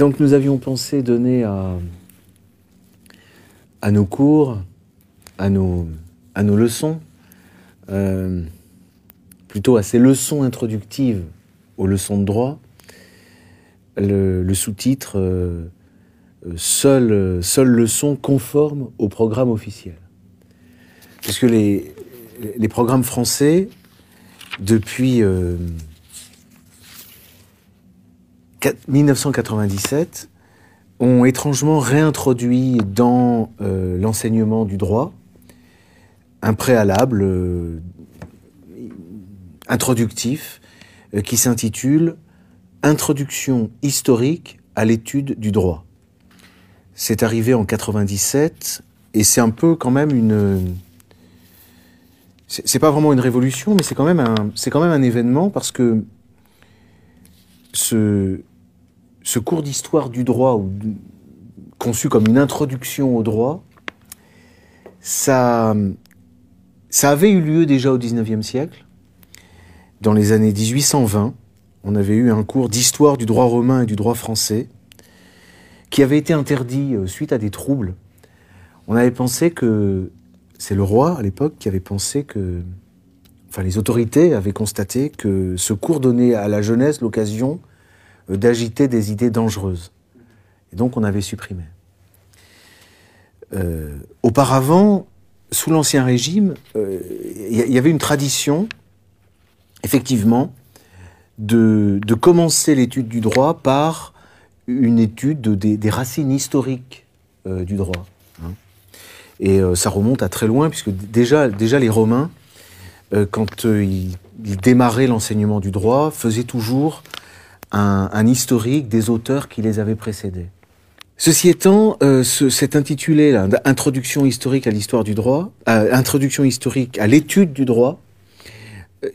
Donc nous avions pensé donner à, nos cours, à nos, à nos leçons, euh, plutôt à ces leçons introductives aux leçons de droit, le, sous-titre euh, seule, seule leçon conforme au programme officiel. Parce que les, les programmes français, depuis 1997, euh, ont étrangement réintroduit dans euh, l'enseignement du droit un préalable euh, introductif qui s'intitule Introduction historique à l'étude du droit. C'est arrivé en 97 et c'est un peu quand même une c'est pas vraiment une révolution, mais c'est quand même un, c'est quand même un événement parce que ce, ce cours d'histoire du droit, conçu comme une introduction au droit, ça, avait eu lieu déjà au XIXe siècle. Dans les années 1820, on avait eu un cours d'histoire du droit romain et du droit français qui avait été interdit euh, suite à des troubles. On avait pensé que c'est le roi à l'époque qui avait pensé que, enfin les autorités avaient constaté que ce cours donnait à la jeunesse l'occasion d'agiter des idées dangereuses. Et donc on avait supprimé. Euh, auparavant, sous l'Ancien Régime, il euh, y, avait une tradition, effectivement, de, commencer l'étude du droit par une étude des, racines historiques du droit. Et euh, ça remonte à très loin, puisque déjà, les Romains, euh, quand euh, ils, démarraient l'enseignement du droit, faisaient toujours un, historique des auteurs qui les avaient précédés. Ceci étant, cet intitulé là, Introduction historique à l'histoire du droit, Introduction historique à l'étude du droit,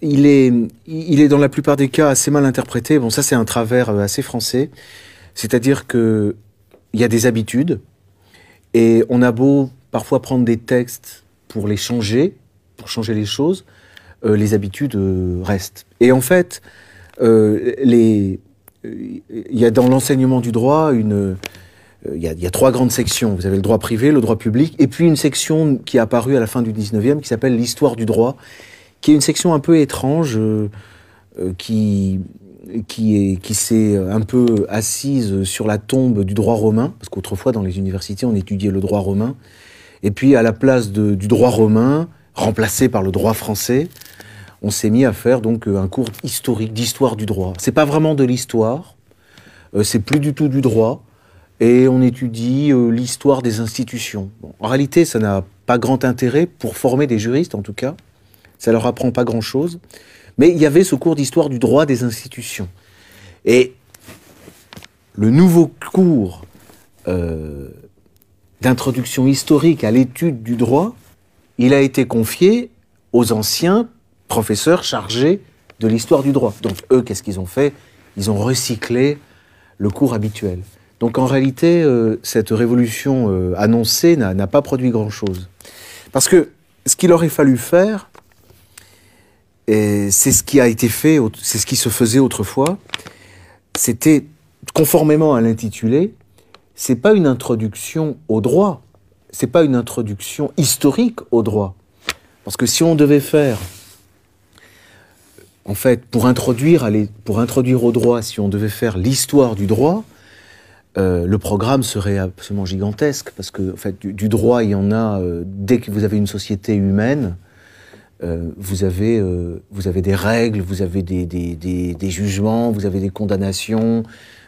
il est, il est dans la plupart des cas assez mal interprété. Bon, ça c'est un travers assez français, c'est-à-dire que il y a des habitudes et on a beau parfois prendre des textes pour les changer, pour changer les choses, euh, les habitudes euh, restent. Et en fait, euh, il y a dans l'enseignement du droit une, il y, a, trois grandes sections. Vous avez le droit privé, le droit public, et puis une section qui est apparue à la fin du 19e qui s'appelle l'histoire du droit, qui est une section un peu étrange, qui, qui, qui s'est un peu assise sur la tombe du droit romain, parce qu'autrefois dans les universités on étudiait le droit romain, et puis à la place du droit romain, remplacé par le droit français, on s'est mis à faire donc euh, un cours historique d'histoire du droit. C'est pas vraiment de l'histoire, euh, c'est plus du tout du droit, et on étudie euh, l'histoire des institutions. en réalité, ça n'a pas grand intérêt pour former des juristes, en tout cas. Ça leur apprend pas grand-chose. Mais il y avait ce cours d'histoire du droit des institutions. Et le nouveau cours d'introduction historique à l'étude du droit, il a été confié aux anciens professeurs chargés de l'histoire du droit. Donc eux, qu'est-ce qu'ils ont fait? Ils ont recyclé le cours habituel. Donc en réalité, euh, cette révolution euh, annoncée n'a pas produit grand-chose. Parce que ce qu'il aurait fallu faire, c'est ce qui a été fait, c'est ce qui se faisait autrefois, c'était, conformément à l'intitulé, c'est pas une introduction au droit, c'est pas une introduction historique au droit. Parce que si on devait faire, en fait, pour introduire, pour introduire au droit, si on devait faire l'histoire du droit, euh, le programme serait absolument gigantesque, parce que en fait, du, droit, il y en a, euh, dès que vous avez une société humaine, euh, vous, avez, vous avez des règles, vous avez des, des, jugements, vous avez des condamnations,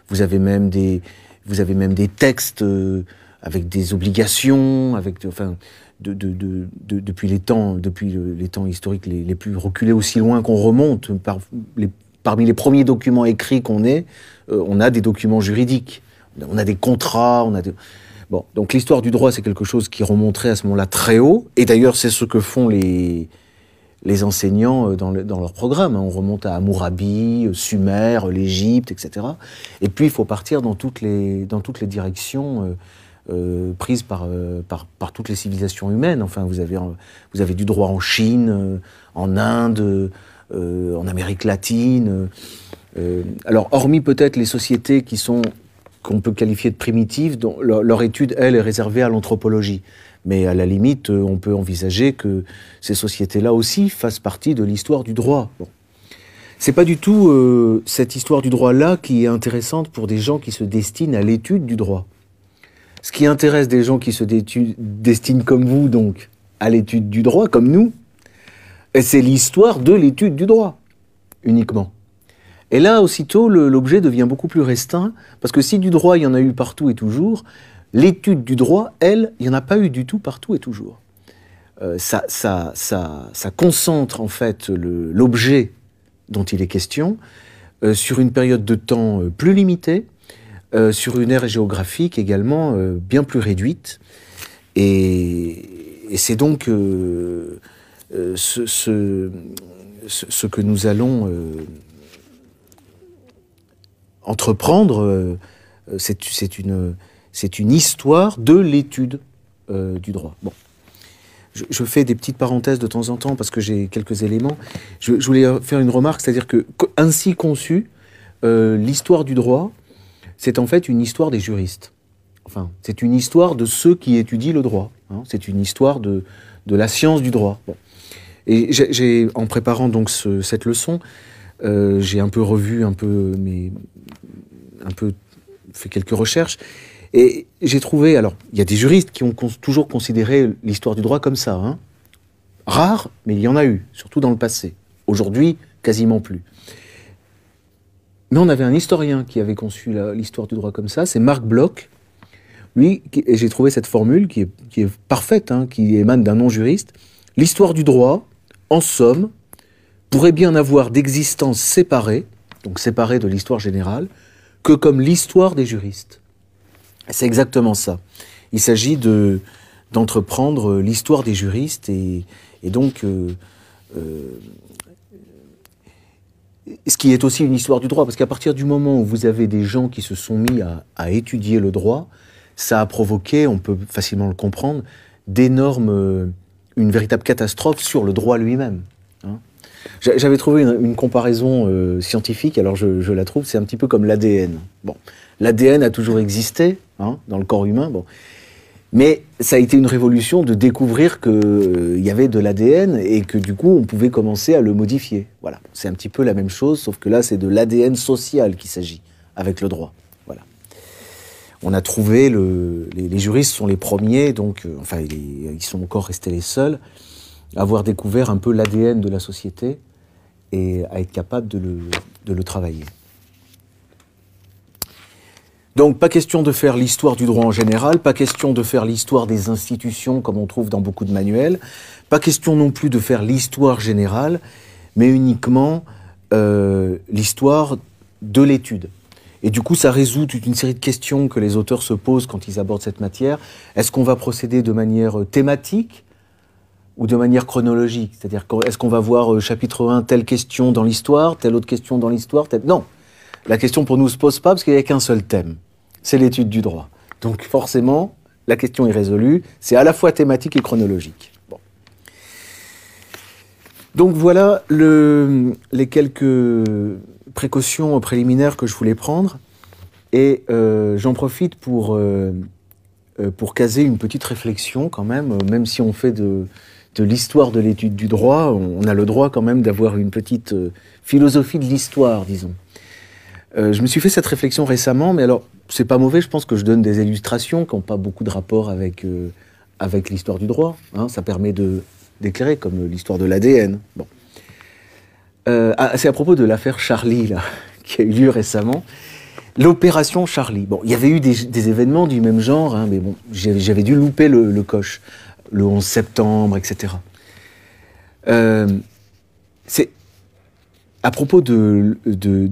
vous avez même des, vous avez même des textes euh, avec des obligations, avec, enfin, de, de, de, depuis les temps, depuis les temps historiques les, plus reculés aussi loin qu'on remonte, parmi les premiers documents écrits qu'on ait, euh, on a des documents juridiques, on a des contrats, on a des... Bon, donc l'histoire du droit, c'est quelque chose qui remonterait à ce moment-là très haut, et d'ailleurs c'est ce que font les, les enseignants euh, dans, dans leur programme. Hein. On remonte à Hammurabi, euh, Sumer, l'Égypte, etc. Et puis il faut partir dans toutes les, dans toutes les directions prises par, par, par, toutes les civilisations humaines. Enfin, vous avez, vous avez du droit en Chine, en Inde, en Amérique latine. alors, hormis peut-être les sociétés qui sont qu'on peut qualifier de primitives, dont leur, étude, elle, est réservée à l'anthropologie. Mais à la limite, euh, on peut envisager que ces sociétés-là aussi fassent partie de l'histoire du droit. Bon. C'est pas du tout euh, cette histoire du droit-là qui est intéressante pour des gens qui se destinent à l'étude du droit. Ce qui intéresse des gens qui se destinent comme vous, donc, à l'étude du droit, comme nous, c'est l'histoire de l'étude du droit, uniquement. Et là, aussitôt, l'objet devient beaucoup plus restreint, parce que si du droit, il y en a eu partout et toujours, l'étude du droit, elle, il n'y en a pas eu du tout partout et toujours. Euh, ça, concentre en fait l'objet dont il est question euh, sur une période de temps euh, plus limitée, sur une ère géographique également bien plus réduite. Et, c'est donc ce, ce, que nous allons entreprendre, euh, c'est une, une, histoire de l'étude euh, du droit. Bon. Je, fais des petites parenthèses de temps en temps parce que j'ai quelques éléments. Je, voulais faire une remarque, c'est-à-dire que ainsi conçu, euh, l'histoire du droit, c'est en fait une histoire des juristes. Enfin, c'est une histoire de ceux qui étudient le droit. Hein. C'est une histoire de, de, la science du droit. Et j'ai, en préparant donc cette leçon, euh, j'ai un peu revu un peu un peu fait quelques recherches et j'ai trouvé alors il y a des juristes qui ont toujours considéré l'histoire du droit comme ça, hein. rare, mais il y en a eu, surtout dans le passé. Aujourd'hui, quasiment plus. Mais on avait un historien qui avait conçu l'histoire du droit comme ça, c'est Marc Bloch. Lui, j'ai trouvé cette formule qui est, parfaite, hein, qui émane d'un non-juriste. L'histoire du droit, en somme, pourrait bien avoir d'existence séparée, donc séparée de l'histoire générale, que comme l'histoire des juristes. C'est exactement ça. Il s'agit de d'entreprendre l'histoire des juristes et, donc euh, euh, ce qui est aussi une histoire du droit, parce qu'à partir du moment où vous avez des gens qui se sont mis à, étudier le droit, ça a provoqué, on peut facilement le comprendre, d'énormes, une véritable catastrophe sur le droit lui-même. J'avais trouvé une, comparaison euh, scientifique, alors je, la trouve, c'est un petit peu comme l'ADN. Bon, l'ADN a toujours existé hein, dans le corps humain, bon. Mais ça a été une révolution de découvrir qu'il euh, y avait de l'ADN et que du coup on pouvait commencer à le modifier. Voilà, c'est un petit peu la même chose, sauf que là c'est de l'ADN social qu'il s'agit avec le droit. Voilà. On a trouvé, le, les, juristes sont les premiers, donc, euh, enfin ils sont encore restés les seuls, avoir découvert un peu l'ADN de la société et à être capable de le, de le travailler. Donc pas question de faire l'histoire du droit en général, pas question de faire l'histoire des institutions comme on trouve dans beaucoup de manuels, pas question non plus de faire l'histoire générale, mais uniquement euh, l'histoire de l'étude. Et du coup, ça résout toute une série de questions que les auteurs se posent quand ils abordent cette matière. Est-ce qu'on va procéder de manière thématique ou de manière chronologique? C'est-à-dire, est-ce qu'on va voir euh, chapitre 1, telle question dans l'histoire, telle autre question dans l'histoire telle... Non. La question pour nous se pose pas parce qu'il n'y a qu'un seul thème. C'est l'étude du droit. Donc forcément, la question est résolue. C'est à la fois thématique et chronologique. Bon. Donc voilà le, les quelques précautions préliminaires que je voulais prendre. Et euh, j'en profite pour, euh, pour caser une petite réflexion quand même, même si on fait de, de l'histoire de l'étude du droit, on a le droit quand même d'avoir une petite euh, philosophie de l'histoire, disons. Euh, je me suis fait cette réflexion récemment, mais alors c'est pas mauvais, je pense que je donne des illustrations qui n'ont pas beaucoup de rapport avec, euh, avec l'histoire du droit. Hein. ça permet de, d'éclairer, comme l'histoire de l'ADN. Bon. Ah, c'est à propos de l'affaire Charlie, là, qui a eu lieu récemment. L'opération Charlie. Bon, il y avait eu des, événements du même genre, hein, mais bon, j'avais dû louper le coche le 11 septembre, etc. Euh, c'est à propos de,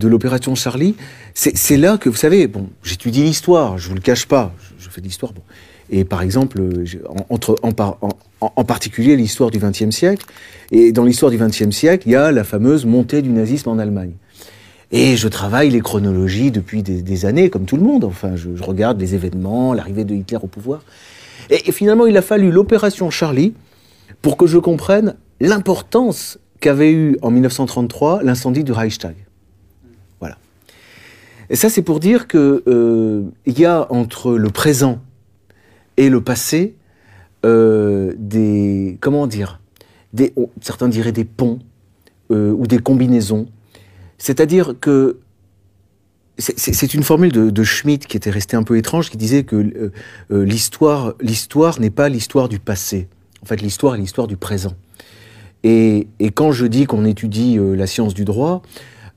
l'opération Charlie, c'est là que, vous savez, bon, j'étudie l'histoire, je vous le cache pas, je, fais de l'histoire. Bon. Et par exemple, en, entre, en, particulier l'histoire du XXe siècle, et dans l'histoire du XXe siècle, il y a la fameuse montée du nazisme en Allemagne. Et je travaille les chronologies depuis des, années, comme tout le monde. Enfin, je regarde les événements, l'arrivée de Hitler au pouvoir. Et, finalement, il a fallu l'opération Charlie pour que je comprenne l'importance qu'avait eu en 1933 l'incendie du Reichstag. Voilà. Et ça, c'est pour dire que euh, y a entre le présent et le passé euh, des comment dire, certains diraient des ponts euh, ou des combinaisons. C'est-à-dire que c'est une formule de, Schmitt qui était restée un peu étrange, qui disait que l'histoire, l'histoire n'est pas l'histoire du passé. En fait, l'histoire est l'histoire du présent. Et, quand je dis qu'on étudie euh, la science du droit,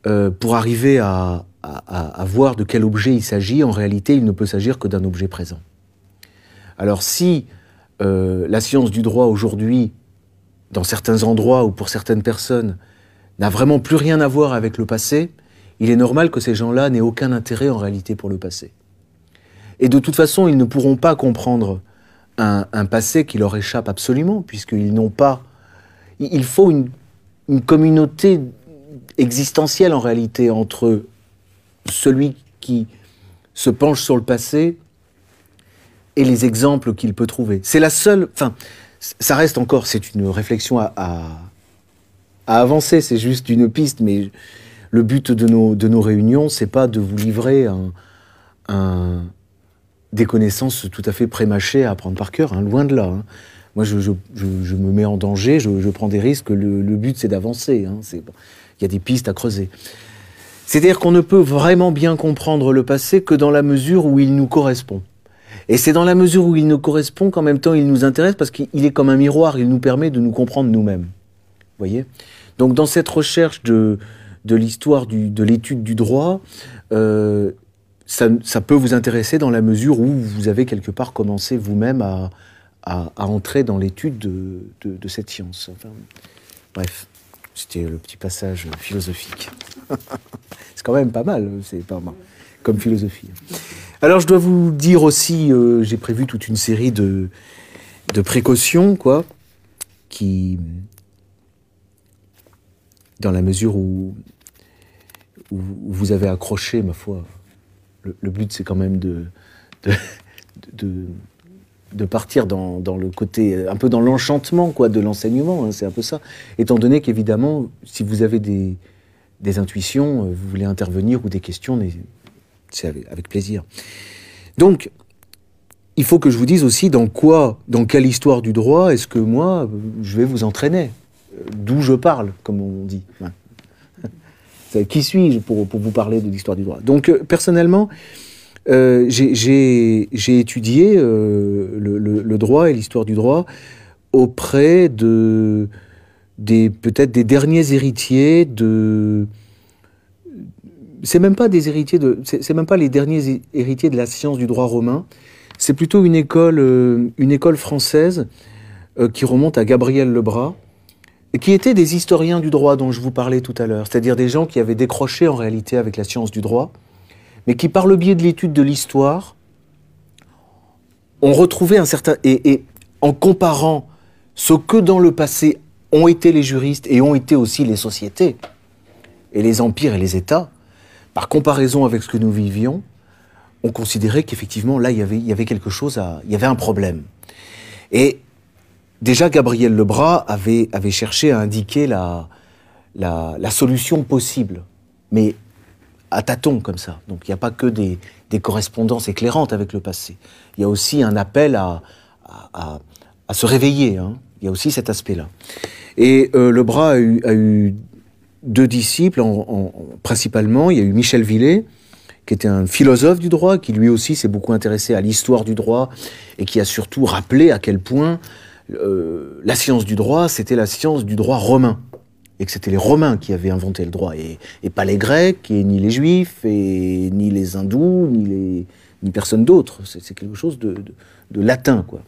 euh, pour arriver à, voir de quel objet il s'agit, en réalité, il ne peut s'agir que d'un objet présent. Alors si euh, la science du droit aujourd'hui, dans certains endroits ou pour certaines personnes, n'a vraiment plus rien à voir avec le passé, il est normal que ces gens-là n'aient aucun intérêt en réalité pour le passé. Et de toute façon, ils ne pourront pas comprendre un, un passé qui leur échappe absolument, puisqu'ils n'ont pas... Il faut une, communauté existentielle en réalité entre celui qui se penche sur le passé et les exemples qu'il peut trouver. C'est la seule... Enfin, ça reste encore, c'est une réflexion à, à, avancer, c'est juste une piste, mais le but de nos, de nos réunions, c'est pas de vous livrer des connaissances tout à fait prémâchées à apprendre par cœur, hein, loin de là. Hein. Moi, je, me mets en danger, je, prends des risques. Le, but, c'est d'avancer. Hein, il y a des pistes à creuser. C'est-à-dire qu'on ne peut vraiment bien comprendre le passé que dans la mesure où il nous correspond. Et c'est dans la mesure où il nous correspond qu'en même temps il nous intéresse parce qu'il est comme un miroir, il nous permet de nous comprendre nous-mêmes. voyez? Donc dans cette recherche de, l'histoire de l'étude du droit, euh, ça, peut vous intéresser dans la mesure où vous avez quelque part commencé vous-même à, à, entrer dans l'étude de, cette science. Bref, c'était le petit passage philosophique. c'est quand même pas mal, c'est pas mal comme philosophie. Alors je dois vous dire aussi, euh, j'ai prévu toute une série de, précautions, quoi, qui, dans la mesure où, vous avez accroché, ma foi, le, but c'est quand même de, de partir dans, le côté, un peu dans l'enchantement quoi, de l'enseignement, hein, c'est un peu ça. Étant donné qu'évidemment, si vous avez des, des intuitions, euh, vous voulez intervenir ou des questions, c'est avec, plaisir. Donc, il faut que je vous dise aussi dans quoi, dans quelle histoire du droit est-ce que moi, je vais vous entraîner D'où je parle, comme on dit. Qui suis-je pour, pour, vous parler de l'histoire du droit Donc, euh, personnellement, euh, j'ai étudié euh, le, droit et l'histoire du droit auprès de peut-être des derniers héritiers de c'est même pas des héritiers de, c'est même pas les derniers héritiers de la science du droit romain. C'est plutôt une école, euh, une école française qui remonte à Gabriel Lebras, qui étaient des historiens du droit dont je vous parlais tout à l'heure, c'est-à-dire des gens qui avaient décroché en réalité avec la science du droit, mais qui par le biais de l'étude de l'histoire ont retrouvé un certain et, en comparant ce que dans le passé ont été les juristes et ont été aussi les sociétés et les empires et les États, par comparaison avec ce que nous vivions, on considérait qu'effectivement, là, il y, avait, quelque chose. Il y avait un problème. Et déjà, Gabriel Lebras avait, cherché à indiquer la, la, la solution possible, mais à tâtons comme ça. Donc il n'y a pas que des, correspondances éclairantes avec le passé. Il y a aussi un appel à, se réveiller. Hein. Il y a aussi cet aspect-là. Et euh, Lebras a eu, a eu deux disciples, en, en, principalement. Il y a eu Michel Villet, qui était un philosophe du droit, qui lui aussi s'est beaucoup intéressé à l'histoire du droit et qui a surtout rappelé à quel point euh, la science du droit, c'était la science du droit romain. Et que c'était les Romains qui avaient inventé le droit, et, pas les Grecs, et ni les Juifs, et ni les Hindous, ni, personne d'autre. C'est quelque chose de, latin, quoi.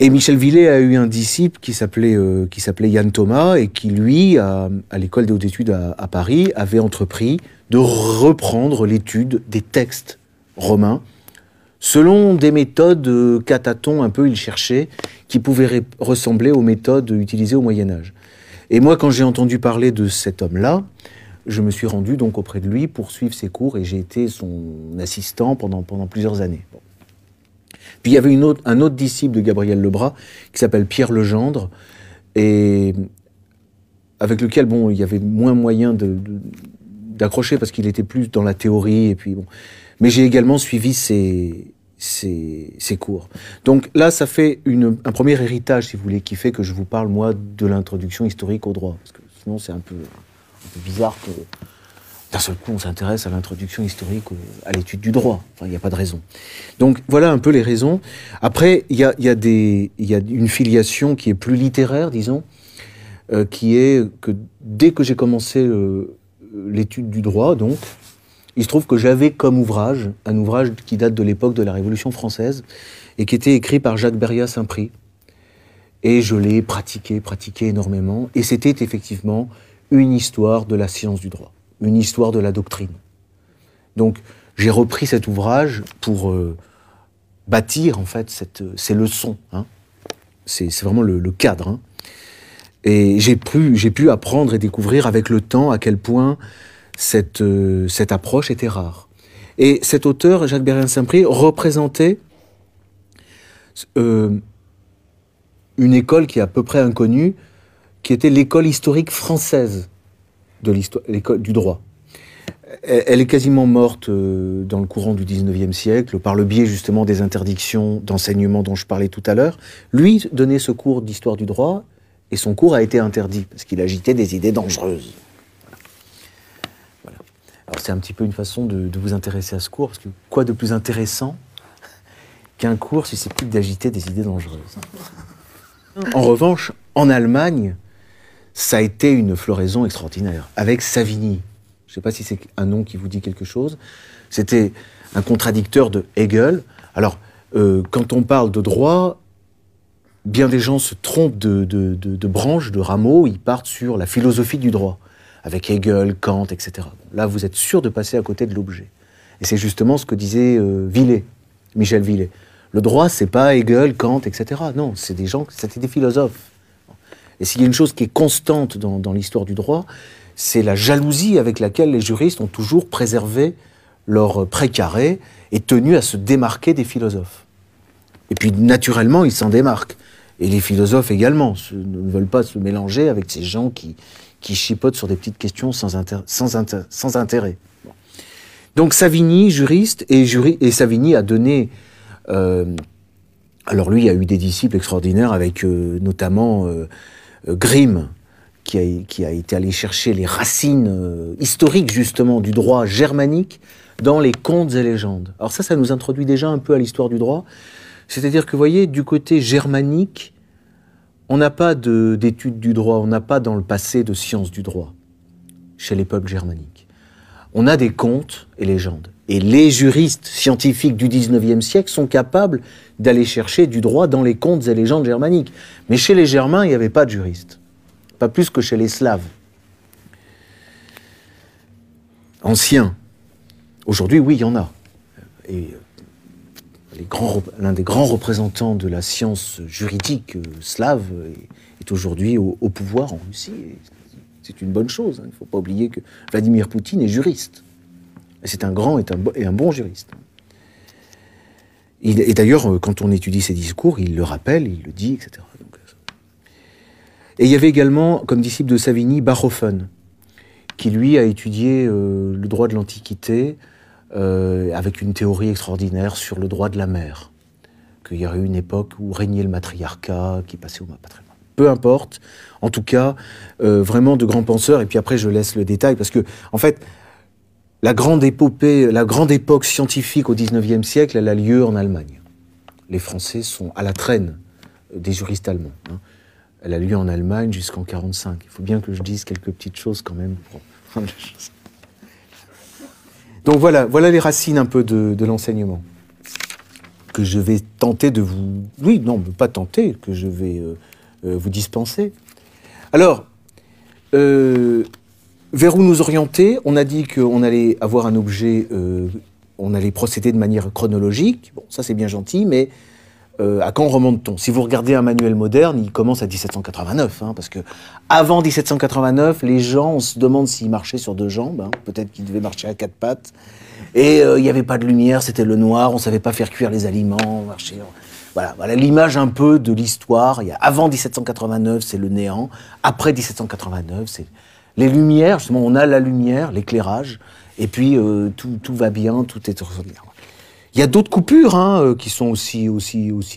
Et Michel Villet a eu un disciple qui s'appelait euh, qui s'appelait Yann Thomas et qui lui, à, l'école des hautes études à, à, Paris, avait entrepris de reprendre l'étude des textes romains selon des méthodes euh, cataton un peu il cherchait qui pouvaient ressembler aux méthodes utilisées au Moyen Âge. Et moi, quand j'ai entendu parler de cet homme-là, je me suis rendu donc auprès de lui pour suivre ses cours et j'ai été son assistant pendant pendant plusieurs années. Puis il y avait un autre disciple de Gabriel Lebras qui s'appelle Pierre Legendre et avec lequel bon il y avait moins moyen de, d'accrocher parce qu'il était plus dans la théorie et puis bon. Mais j'ai également suivi ses, ses, cours. Donc là, ça fait un premier héritage, si vous voulez, qui fait que je vous parle, moi, de l'introduction historique au droit. Parce que sinon, c'est un peu, bizarre que d'un seul coup, on s'intéresse à l'introduction historique à l'étude du droit. Enfin, il n'y a pas de raison. Donc, voilà un peu les raisons. Après, il y a, une filiation qui est plus littéraire, disons, euh, qui est que dès que j'ai commencé l'étude du droit, donc, il se trouve que j'avais comme ouvrage un ouvrage qui date de l'époque de la Révolution française et qui était écrit par Jacques Beria Saint-Prix. Et je l'ai pratiqué, pratiqué énormément. Et c'était effectivement une histoire de la science du droit une histoire de la doctrine. Donc j'ai repris cet ouvrage pour euh, bâtir en fait ces leçons. Hein. C'est vraiment le, cadre. Hein. Et j'ai pu apprendre et découvrir avec le temps à quel point cette, euh, cette approche était rare. Et cet auteur, Jacques Bérien Saint-Prix, représentait euh, une école qui est à peu près inconnue, qui était l'école historique française de l'école du droit. Elle est quasiment morte euh, dans le courant du 19e siècle par le biais justement des interdictions d'enseignement dont je parlais tout à l'heure. Lui donnait ce cours d'histoire du droit et son cours a été interdit parce qu'il agitait des idées dangereuses. C'est un petit peu une façon de, vous intéresser à ce cours parce que quoi de plus intéressant qu'un cours susceptible d'agiter des idées dangereuses? En revanche, en Allemagne, ça a été une floraison extraordinaire. Avec Savigny, je ne sais pas si c'est un nom qui vous dit quelque chose, c'était un contradicteur de Hegel. Alors, euh, quand on parle de droit, bien des gens se trompent de, branches, de rameaux, ils partent sur la philosophie du droit, avec Hegel, Kant, etc. là, vous êtes sûr de passer à côté de l'objet. Et c'est justement ce que disait euh, Michel Villet. Le droit, c'est pas Hegel, Kant, etc. Non, c'est des gens, c'était des philosophes. Et s'il y a une chose qui est constante dans, l'histoire du droit, c'est la jalousie avec laquelle les juristes ont toujours préservé leur précaré et tenu à se démarquer des philosophes. Et puis naturellement, ils s'en démarquent. Et les philosophes également ne veulent pas se mélanger avec ces gens qui, qui chipotent sur des petites questions sans, intérêt. Donc Savigny, juriste, et, Savigny a donné... Euh, alors lui, il a eu des disciples extraordinaires avec euh, notamment... Euh, Grimm, qui a, été allé chercher les racines historiques justement du droit germanique dans les contes et légendes. Alors ça, ça nous introduit déjà un peu à l'histoire du droit. C'est-à-dire que, vous voyez, du côté germanique, on n'a pas d'études du droit, on n'a pas dans le passé de sciences du droit chez les peuples germaniques. On a des contes et légendes. Et les juristes scientifiques du 19e siècle sont capables d'aller chercher du droit dans les contes et légendes germaniques. Mais chez les Germains, il n'y avait pas de juristes. Pas plus que chez les Slaves. Anciens. Aujourd'hui, oui, il y en a. l'un des grands représentants de la science juridique euh, slave est, aujourd'hui au, pouvoir en Russie. C'est une bonne chose. Hein. Il ne faut pas oublier que Vladimir Poutine est juriste. C'est un grand et un, bon juriste. et d'ailleurs, euh, quand on étudie ses discours, il le rappelle, il le dit, etc. Euh, et il y avait également, comme disciple de Savigny, Bachofen, qui lui a étudié le droit de l'Antiquité avec une théorie extraordinaire sur le droit de la mer. Qu'il y aurait eu une époque où régnait le matriarcat, qui passait au patrimoine. Peu importe, en tout cas, vraiment de grands penseurs. Et puis après, je laisse le détail parce que, en fait, la grande épopée, la grande époque scientifique au XIXe siècle, elle a lieu en Allemagne. Les Français sont à la traîne des juristes allemands. Hein. Elle a lieu en Allemagne jusqu'en 1945. Il faut bien que je dise quelques petites choses quand même. Donc voilà, voilà les racines un peu de, l'enseignement que je vais tenter de vous... Oui, non, pas tenter, que je vais euh, euh, vous dispenser. Alors, euh, vers où nous orienter? On a dit qu'on allait avoir un objet, on allait procéder de manière chronologique. Bon, ça c'est bien gentil, mais euh, à quand remonte-t-on? Si vous regardez un manuel moderne, il commence à 1789, hein, parce que avant 1789, les gens, on se demande s'ils marchaient sur deux jambes. Hein. Peut-être qu'ils devaient marcher à quatre pattes. Et euh, il n'y avait pas de lumière, c'était le noir, on ne savait pas faire cuire les aliments, marcher. Voilà, voilà l'image un peu de l'histoire. Avant 1789, c'est le néant. Après 1789, c'est Les lumières, justement, on a la lumière, l'éclairage, et puis euh, tout, tout, va bien, tout est Il y a d'autres coupures hein, euh, qui sont aussi,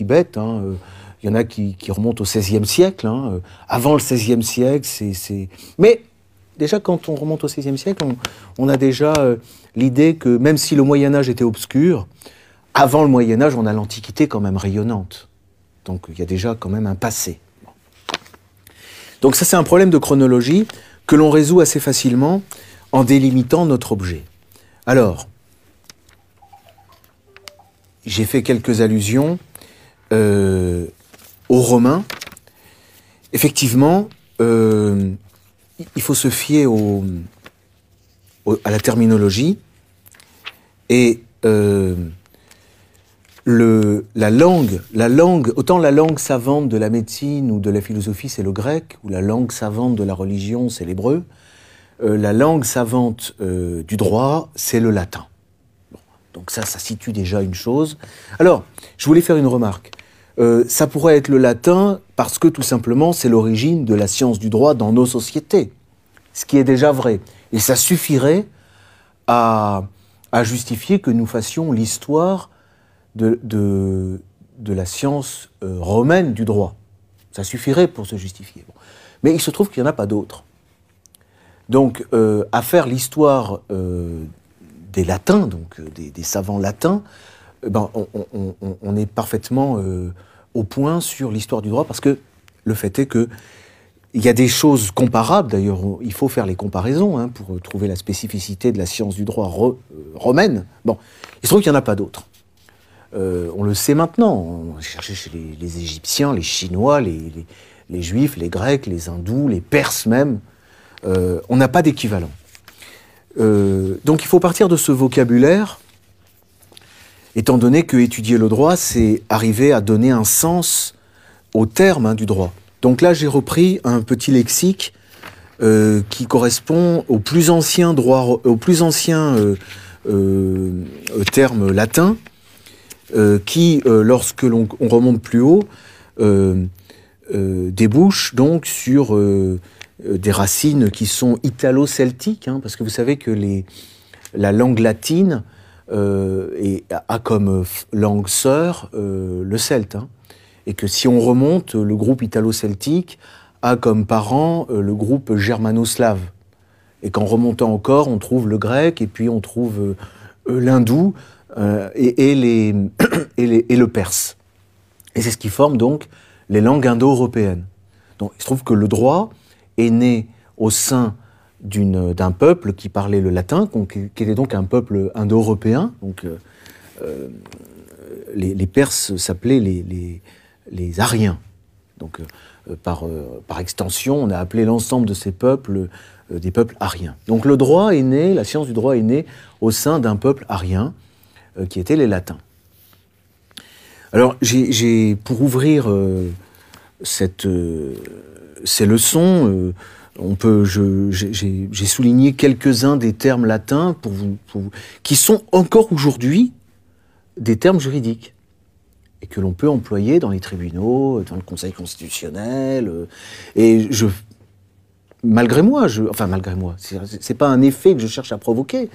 bêtes. Hein. Euh, il y en a qui, remontent au XVIe siècle. Hein. Avant le XVIe siècle, c'est. Mais déjà, quand on remonte au XVIe siècle, on, on, a déjà l'idée que même si le Moyen Âge était obscur, avant le Moyen Âge, on a l'Antiquité quand même rayonnante. Donc il y a déjà quand même un passé. Donc ça, c'est un problème de chronologie que l'on résout assez facilement en délimitant notre objet. Alors, j'ai fait quelques allusions euh, aux Romains. Effectivement, euh, il faut se fier à la terminologie et euh, la langue, la langue, autant la langue savante de la médecine ou de la philosophie, c'est le grec, ou la langue savante de la religion, c'est l'hébreu, la langue savante du droit, c'est le latin. Donc ça, ça situe déjà une chose. Alors, je voulais faire une remarque. Euh, ça pourrait être le latin parce que tout simplement, c'est l'origine de la science du droit dans nos sociétés, ce qui est déjà vrai. Et ça suffirait à, justifier que nous fassions l'histoire de, la science euh, romaine du droit. Ça suffirait pour se justifier. Mais il se trouve qu'il n'y en a pas d'autres. Donc, euh, à faire l'histoire des latins, donc des, savants latins, ben, on, est parfaitement au point sur l'histoire du droit parce que le fait est que il y a des choses comparables, d'ailleurs, il faut faire les comparaisons hein, pour trouver la spécificité de la science du droit romaine. Bon, il se trouve qu'il n'y en a pas d'autres. Euh, on le sait maintenant. On a cherché chez les, Égyptiens, les Chinois, les, Juifs, les Grecs, les Hindous, les Perses même. Euh, on n'a pas d'équivalent. Euh, donc il faut partir de ce vocabulaire, étant donné que étudier le droit, c'est arriver à donner un sens au terme hein, du droit. Donc là, j'ai repris un petit lexique qui correspond au plus ancien droit, au plus ancien terme latin, euh, qui, euh, lorsque l'on remonte plus haut, euh, débouche donc sur des racines qui sont italo-celtiques, hein, parce que vous savez que les, la langue latine a comme langue sœur le celte, hein, et que si on remonte, le groupe italo-celtique a comme parent le groupe germano-slave, et qu'en remontant encore, on trouve le grec, et puis on trouve l'hindou, euh, et, les, et, le perse. Et c'est ce qui forme donc les langues indo-européennes. Donc il se trouve que le droit est né au sein d'un peuple qui parlait le latin, qui était donc un peuple indo-européen. Euh, euh, les, Perses s'appelaient les, les, Ariens. Donc par, par extension, on a appelé l'ensemble de ces peuples des peuples ariens. Donc le droit est né, la science du droit est née au sein d'un peuple arien euh, qui étaient les latins. Alors, j'ai, pour ouvrir euh, cette, euh, ces leçons, on peut, j'ai, souligné quelques-uns des termes latins pour vous, qui sont encore aujourd'hui des termes juridiques et que l'on peut employer dans les tribunaux, dans le Conseil constitutionnel. et je, malgré moi, je, enfin malgré moi, c'est pas un effet que je cherche à provoquer,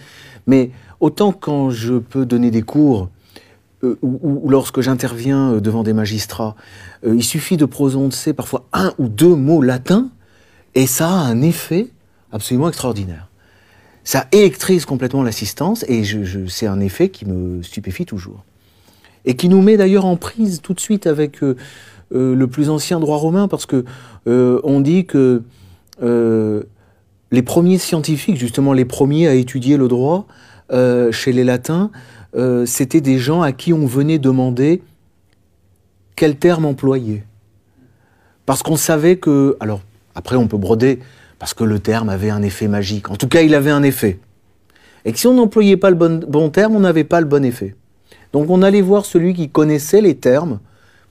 mais autant quand je peux donner des cours euh, ou, lorsque j'interviens euh, devant des magistrats, euh, il suffit de prononcer parfois un ou deux mots latins et ça a un effet absolument extraordinaire. Ça électrise complètement l'assistance et je, c'est un effet qui me stupéfie toujours. Et qui nous met d'ailleurs en prise tout de suite avec le plus ancien droit romain parce que on dit que les premiers scientifiques, justement les premiers à étudier le droit chez les latins, euh, c'était des gens à qui on venait demander quel terme employer. Parce qu'on savait que... Alors, après on peut broder, parce que le terme avait un effet magique. En tout cas, il avait un effet. Et que si on n'employait pas le bon, bon terme, on n'avait pas le bon effet. Donc on allait voir celui qui connaissait les termes,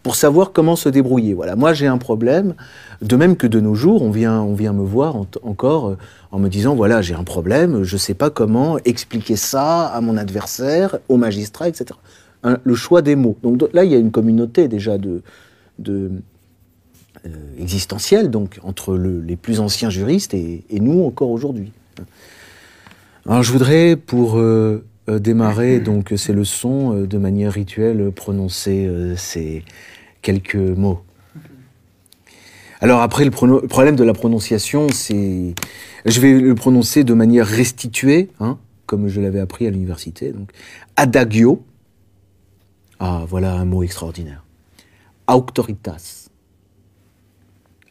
pour savoir comment se débrouiller. Voilà, moi j'ai un problème, de même que de nos jours, on vient, on vient me voir encore euh, en me disant voilà j'ai un problème, je ne sais pas comment expliquer ça à mon adversaire, au magistrat, etc. le choix des mots. Donc là il y a une communauté déjà de, de, existentielle, donc entre les plus anciens juristes et, nous encore aujourd'hui. Alors je voudrais, pour démarrer donc ces leçons de manière rituelle, prononcer ces quelques mots. Alors après, le problème de la prononciation, c'est... Je vais le prononcer de manière restituée, hein, comme je l'avais appris à l'université. Adagio. Ah, voilà un mot extraordinaire. Auctoritas.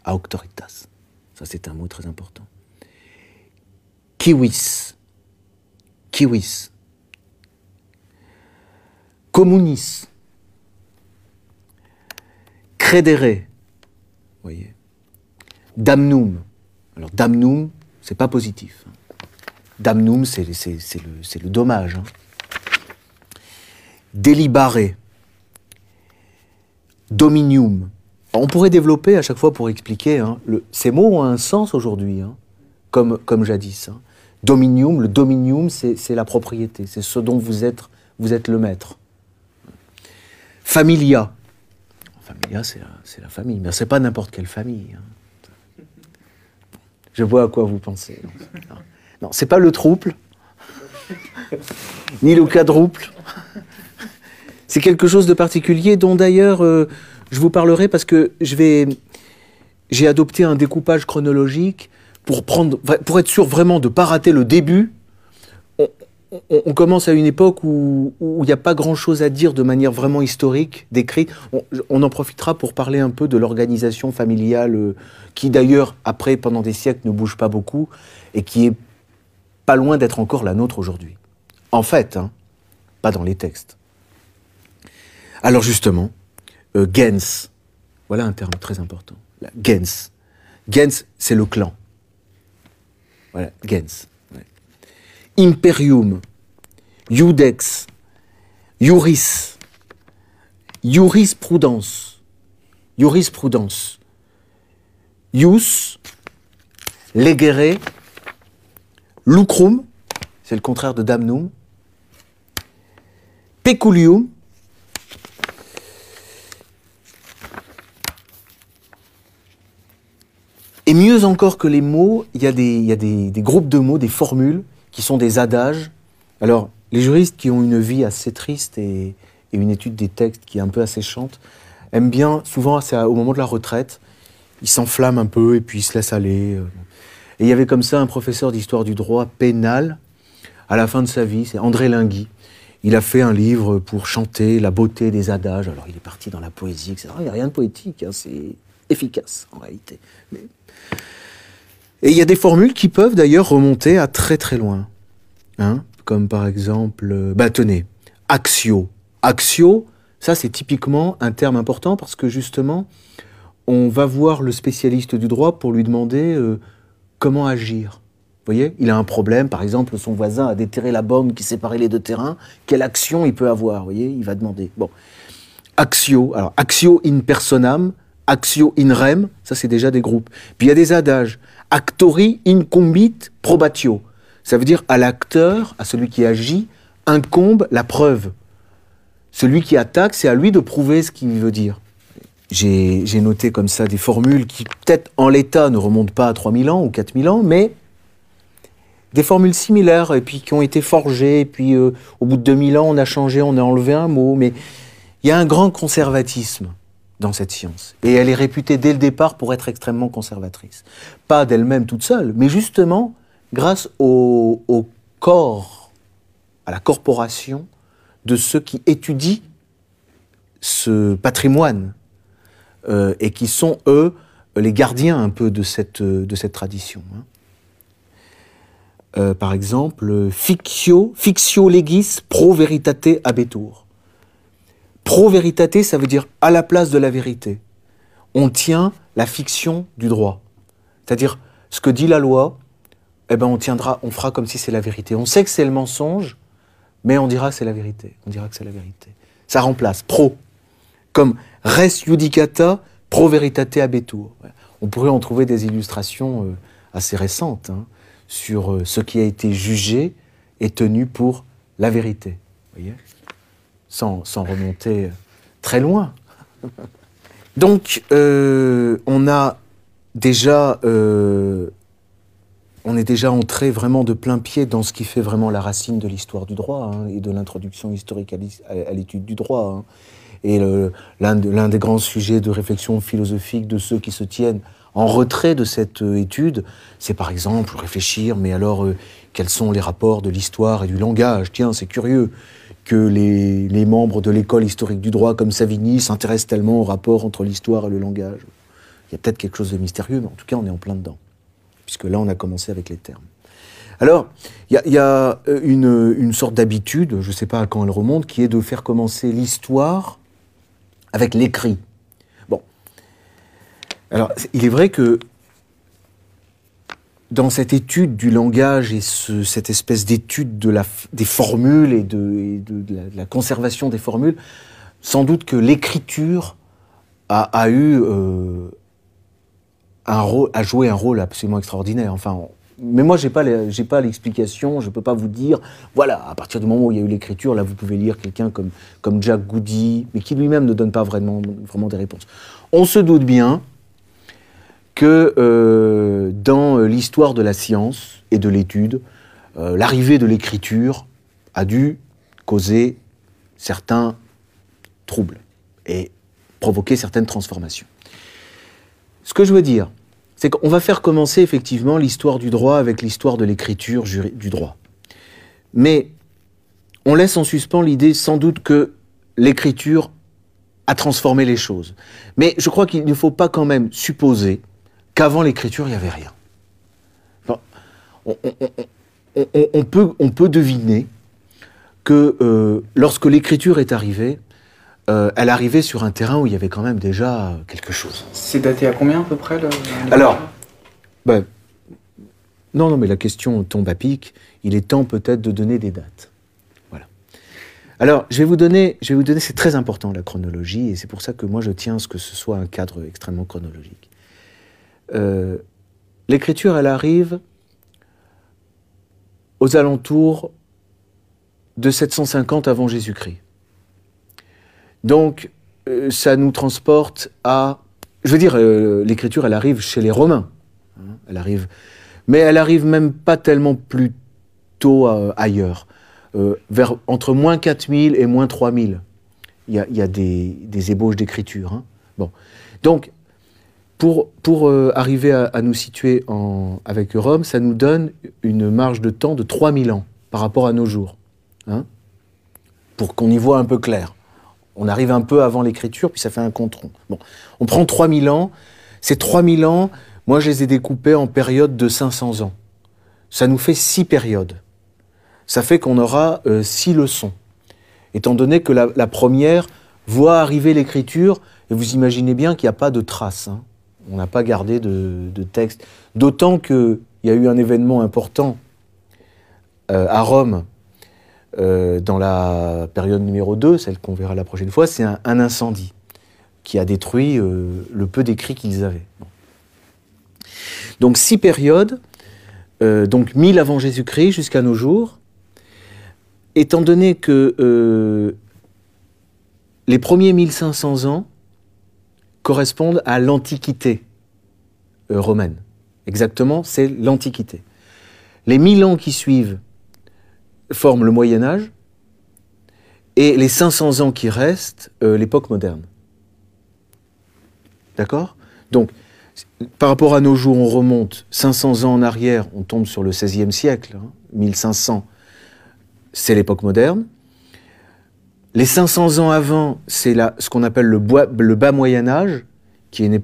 Auctoritas. Ça, c'est un mot très important. Kiwis. Kiwis. Communis. Credere. voyez Damnum. Alors damnum, c'est pas positif. Damnum, c'est le, dommage. Hein. Dominium. On pourrait développer à chaque fois pour expliquer. Hein, ces mots ont un sens aujourd'hui, hein, comme, jadis. Hein. Dominium, le dominium, c'est la propriété, c'est ce dont vous êtes, vous êtes le maître. Familia. C'est la famille, mais c'est pas n'importe quelle famille. Hein. Je vois à quoi vous pensez. Non, c'est pas le trouble, ni le quadruple. C'est quelque chose de particulier dont d'ailleurs euh, je vous parlerai parce que j'ai adopté un découpage chronologique pour prendre, pour être sûr vraiment de pas rater le début on, commence à une époque où il n'y a pas grand-chose à dire de manière vraiment historique, décrite. On, en profitera pour parler un peu de l'organisation familiale, euh, qui d'ailleurs, après, pendant des siècles, ne bouge pas beaucoup, et qui est pas loin d'être encore la nôtre aujourd'hui. En fait, hein, pas dans les textes. Alors justement, euh, gens, voilà un terme très important. gens. Gens, c'est le clan. Voilà, gens imperium, iudex, iuris, jurisprudence, jurisprudence, ius, legere, lucrum, c'est le contraire de damnum, peculium, Et mieux encore que les mots, il y a, des, il y a des, groupes de mots, des formules qui sont des adages. Alors, les juristes qui ont une vie assez triste et, une étude des textes qui est un peu asséchante aiment bien, souvent au moment de la retraite, ils s'enflamment un peu et puis ils se laissent aller. Euh. Et il y avait comme ça un professeur d'histoire du droit pénal à la fin de sa vie, c'est André Lingui. Il a fait un livre pour chanter la beauté des adages. Alors il est parti dans la poésie, etc. Il n'y a rien de poétique, hein, c'est efficace en réalité. Et il y a des formules qui peuvent d'ailleurs remonter à très très loin. Hein Comme par exemple, euh, bah tenez, axio. Axio, ça c'est typiquement un terme important parce que justement, on va voir le spécialiste du droit pour lui demander euh, comment agir. Vous voyez, il a un problème, par exemple, son voisin a déterré la borne qui séparait les deux terrains, quelle action il peut avoir Vous voyez, il va demander. Bon. Axio, alors axio in personam, axio in rem, ça c'est déjà des groupes. Puis il y a des adages actori incumbit probatio. Ça veut dire à l'acteur, à celui qui agit, incombe la preuve. Celui qui attaque, c'est à lui de prouver ce qu'il veut dire. J'ai noté comme ça des formules qui, peut-être en l'état, ne remontent pas à 3000 ans ou 4000 ans, mais des formules similaires, et puis qui ont été forgées, et puis euh, au bout de 2000 ans, on a changé, on a enlevé un mot, mais il y a un grand conservatisme dans cette science. Et elle est réputée dès le départ pour être extrêmement conservatrice. Pas d'elle-même toute seule, mais justement grâce au, corps, à la corporation de ceux qui étudient ce patrimoine euh, et qui sont, eux, les gardiens un peu de cette, de cette tradition. Hein. Euh, par exemple, fictio, fictio legis pro veritate abetur. Pro veritate, ça veut dire à la place de la vérité. On tient la fiction du droit. C'est-à-dire, ce que dit la loi, eh ben on tiendra, on fera comme si c'est la vérité. On sait que c'est le mensonge, mais on dira que c'est la vérité. On dira que c'est la vérité. Ça remplace pro, comme res judicata pro veritate abetur. On pourrait en trouver des illustrations euh, assez récentes hein, sur euh, ce qui a été jugé et tenu pour la vérité. Voyez? Sans, remonter très loin. Donc, euh, on a déjà, euh, on est déjà entré vraiment de plein pied dans ce qui fait vraiment la racine de l'histoire du droit hein, et de l'introduction historique à l'étude du droit. Hein. Et l'un des grands sujets de réflexion philosophique de ceux qui se tiennent en retrait de cette euh, étude, c'est par exemple réfléchir, mais alors quels sont les rapports de l'histoire et du langage? Tiens, c'est curieux que les, membres de l'école historique du droit comme Savigny s'intéressent tellement au rapport entre l'histoire et le langage. Il y a peut-être quelque chose de mystérieux, mais en tout cas, on est en plein dedans. Puisque là, on a commencé avec les termes. Alors, il y, a, euh, une, une sorte d'habitude, je ne sais pas à quand elle remonte, qui est de faire commencer l'histoire avec l'écrit. Bon. Alors, il est vrai que dans cette étude du langage et cette espèce d'étude des formules et de, la, conservation des formules, sans doute que l'écriture a, eu euh, un rôle, a joué un rôle absolument extraordinaire. Enfin, mais moi, j'ai pas, j'ai pas l'explication. Je peux pas vous dire. Voilà, à partir du moment où il y a eu l'écriture, là, vous pouvez lire quelqu'un comme comme Jack Goody, mais qui lui-même ne donne pas vraiment vraiment des réponses. On se doute bien que euh, dans euh, l'histoire de la science et de l'étude, euh, l'arrivée de l'écriture a dû causer certains troubles et provoquer certaines transformations. Ce que je veux dire, c'est qu'on va faire commencer effectivement l'histoire du droit avec l'histoire de l'écriture du droit. Mais on laisse en suspens l'idée sans doute que l'écriture a transformé les choses. Mais je crois qu'il ne faut pas quand même supposer qu'avant l'écriture, il n'y avait rien. on, peut, on peut deviner que euh, lorsque l'écriture est arrivée, euh, elle arrivait sur un terrain où il y avait quand même déjà quelque chose. C'est daté à combien à peu près Alors, ben, non, non, mais la question tombe à pic. Il est temps peut-être de donner des dates. Voilà. Alors, je vais vous donner, je vais vous donner, c'est très important la chronologie, et c'est pour ça que moi je tiens à ce que ce soit un cadre extrêmement chronologique. Euh, l'écriture, elle arrive aux alentours de 750 avant Jésus-Christ. Donc, euh, ça nous transporte à... Je veux dire, euh, l'écriture, elle arrive chez les Romains. Hein, elle arrive... Mais elle arrive même pas tellement plus tôt ailleurs. vers, entre moins 4000 et moins 3000, il y a, des ébauches d'écriture. Hein. Bon. Donc, pour, euh, arriver à, nous situer avec Rome, ça nous donne une marge de temps de 3000 ans par rapport à nos jours. Hein pour qu'on y voit un peu clair. On arrive un peu avant l'écriture, puis ça fait un compte rond. Bon, on prend 3000 ans. Ces 3000 ans, moi, je les ai découpés en périodes de 500 ans. Ça nous fait six périodes. Ça fait qu'on aura euh, six leçons. Étant donné que la, première voit arriver l'écriture, et vous imaginez bien qu'il n'y a pas de traces. Hein. On n'a pas gardé de, texte. D'autant qu'il y a eu un événement important euh, à Rome euh, dans la période numéro 2, celle qu'on verra la prochaine fois, c'est un, incendie qui a détruit euh, le peu d'écrits qu'ils avaient. Donc six périodes, donc 1000 avant Jésus-Christ jusqu'à nos jours, étant donné que les premiers 1500 ans correspondent à l'Antiquité euh, romaine. Exactement, c'est l'Antiquité. Les mille ans qui suivent forment le Moyen Âge et les 500 ans qui restent, euh, l'époque moderne. D'accord? Donc, par rapport à nos jours, on remonte 500 ans en arrière, on tombe sur le XVIe siècle, 1500, hein. c'est l'époque moderne. Les 500 ans avant, c'est ce qu'on appelle le, bas Moyen Âge, qui est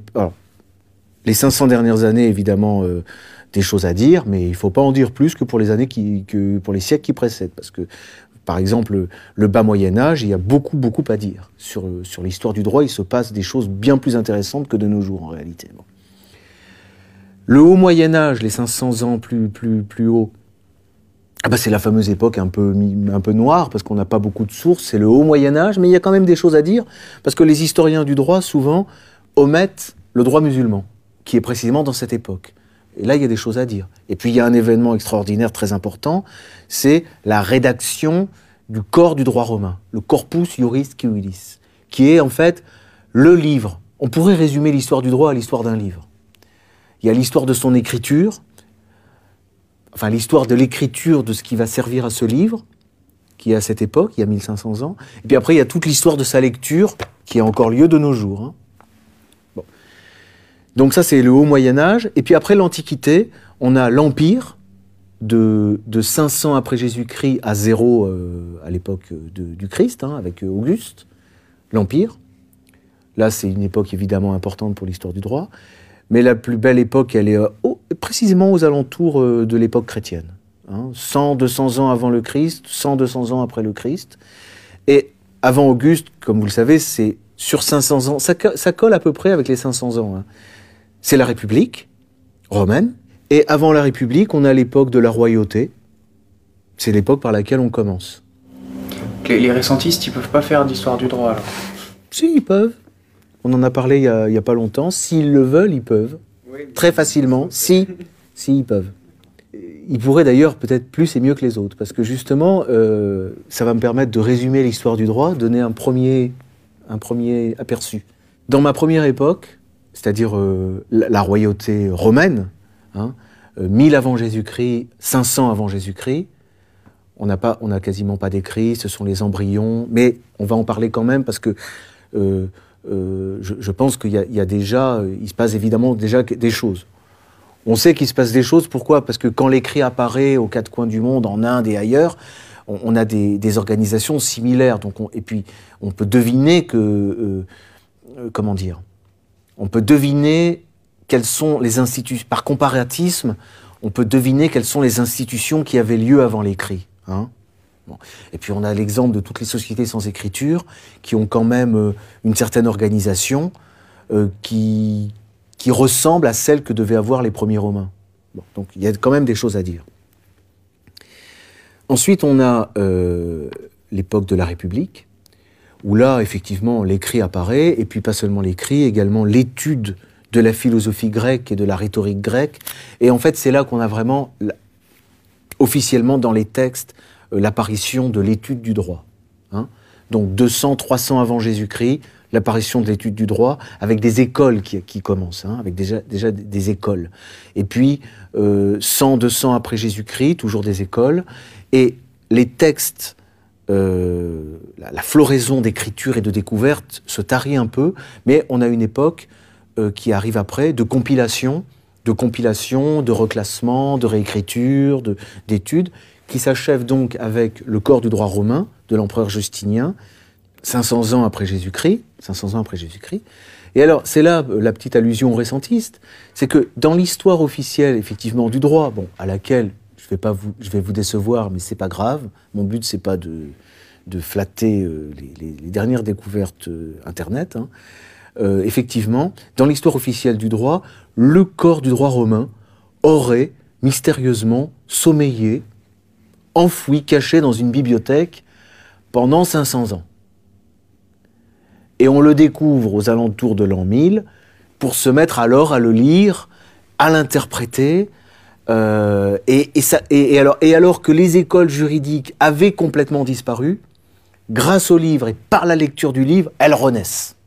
les 500 dernières années, évidemment, euh, des choses à dire, mais il ne faut pas en dire plus que pour les années qui, siècles qui précèdent, parce que par exemple, le, bas Moyen Âge, il y a beaucoup, beaucoup à dire sur, sur l'histoire du droit. Il se passe des choses bien plus intéressantes que de nos jours, en réalité. Le haut Moyen Âge, les 500 ans plus, plus, plus haut, ah bah c'est la fameuse époque un peu, un peu noire, parce qu'on n'a pas beaucoup de sources, c'est le haut Moyen Âge, mais il y a quand même des choses à dire, parce que les historiens du droit, souvent, omettent le droit musulman, qui est précisément dans cette époque. Et là, il y a des choses à dire. Et puis, il y a un événement extraordinaire, très important, c'est la rédaction du corps du droit romain, le Corpus Juris Civilis, qui est en fait le livre on pourrait résumer l'histoire du droit à l'histoire d'un livre. Il y a l'histoire de son écriture, enfin l'histoire de l'écriture de ce qui va servir à ce livre, qui est à cette époque, il y a 1500 ans. Et puis après, il y a toute l'histoire de sa lecture, qui a encore lieu de nos jours. Hein. Donc ça, c'est le haut Moyen Âge. Et puis après l'Antiquité, on a l'Empire, de, 500 après Jésus-Christ à zéro euh, à l'époque du Christ, hein, avec Auguste, l'Empire. Là, c'est une époque évidemment importante pour l'histoire du droit. Mais la plus belle époque, elle est euh, précisément aux alentours euh, de l'époque chrétienne. 100, hein. 200 ans avant le Christ, 100, 200 ans après le Christ. Et avant Auguste, comme vous le savez, c'est sur 500 ans. Ça, colle à peu près avec les 500 ans. Hein. C'est la République romaine. Et avant la République, on a l'époque de la royauté. C'est l'époque par laquelle on commence. Les, récentistes, ils peuvent pas faire d'histoire du droit alors? Si, ils peuvent. On en a parlé il n'y a, pas longtemps. S'ils le veulent, ils peuvent. Très facilement. Si, si, ils peuvent. Ils pourraient d'ailleurs peut-être plus et mieux que les autres, parce que justement, euh, ça va me permettre de résumer l'histoire du droit, donner un premier, un premier aperçu. Dans ma première époque, c'est-à-dire euh, la, royauté romaine, 1000 hein, avant Jésus-Christ, 500 avant Jésus-Christ, on n'a pas, on quasiment pas d'écrits, ce sont les embryons, mais on va en parler quand même parce que euh, euh, je, pense qu'il y, a déjà, il se passe évidemment déjà des choses. On sait qu'il se passe des choses, pourquoi? Parce que quand l'écrit apparaît aux quatre coins du monde, en Inde et ailleurs, on, a des, organisations similaires. Donc et puis, on peut deviner que, comment dire, on peut deviner quelles sont les institutions, par comparatisme, on peut deviner quelles sont les institutions qui avaient lieu avant l'écrit. Hein Et puis on a l'exemple de toutes les sociétés sans écriture qui ont quand même euh, une certaine organisation euh, qui, qui ressemble à celle que devaient avoir les premiers Romains. donc il y a quand même des choses à dire. Ensuite, on a euh, l'époque de la République, où là, effectivement, l'écrit apparaît, et puis pas seulement l'écrit, également l'étude de la philosophie grecque et de la rhétorique grecque. Et en fait, c'est là qu'on a vraiment, officiellement dans les textes, l'apparition de l'étude du droit. Hein. Donc 200, 300 avant Jésus-Christ, l'apparition de l'étude du droit, avec des écoles qui, commencent, hein, avec déjà, déjà des écoles. Et puis, euh, 100, 200 après Jésus-Christ, toujours des écoles. Et les textes, euh, la, floraison d'écriture et de découverte se tarit un peu, mais on a une époque euh, qui arrive après, de compilation, de compilation, de reclassement, de réécriture, d'études, qui s'achève donc avec le corps du droit romain de l'empereur Justinien, 500 ans après Jésus-Christ, 500 ans après Jésus-Christ. Et alors, c'est là euh, la petite allusion récentiste, c'est que dans l'histoire officielle, effectivement, du droit, bon, à laquelle je vais pas vous, je vais vous décevoir, mais c'est pas grave. Mon but c'est pas de, flatter euh, les, dernières découvertes Internet. Hein. Euh, effectivement, dans l'histoire officielle du droit, le corps du droit romain aurait mystérieusement sommeillé, enfoui, caché dans une bibliothèque pendant 500 ans. Et on le découvre aux alentours de l'an 1000 pour se mettre alors à le lire, à l'interpréter. Euh, et, et, alors, et alors que les écoles juridiques avaient complètement disparu, grâce au livre et par la lecture du livre, elles renaissent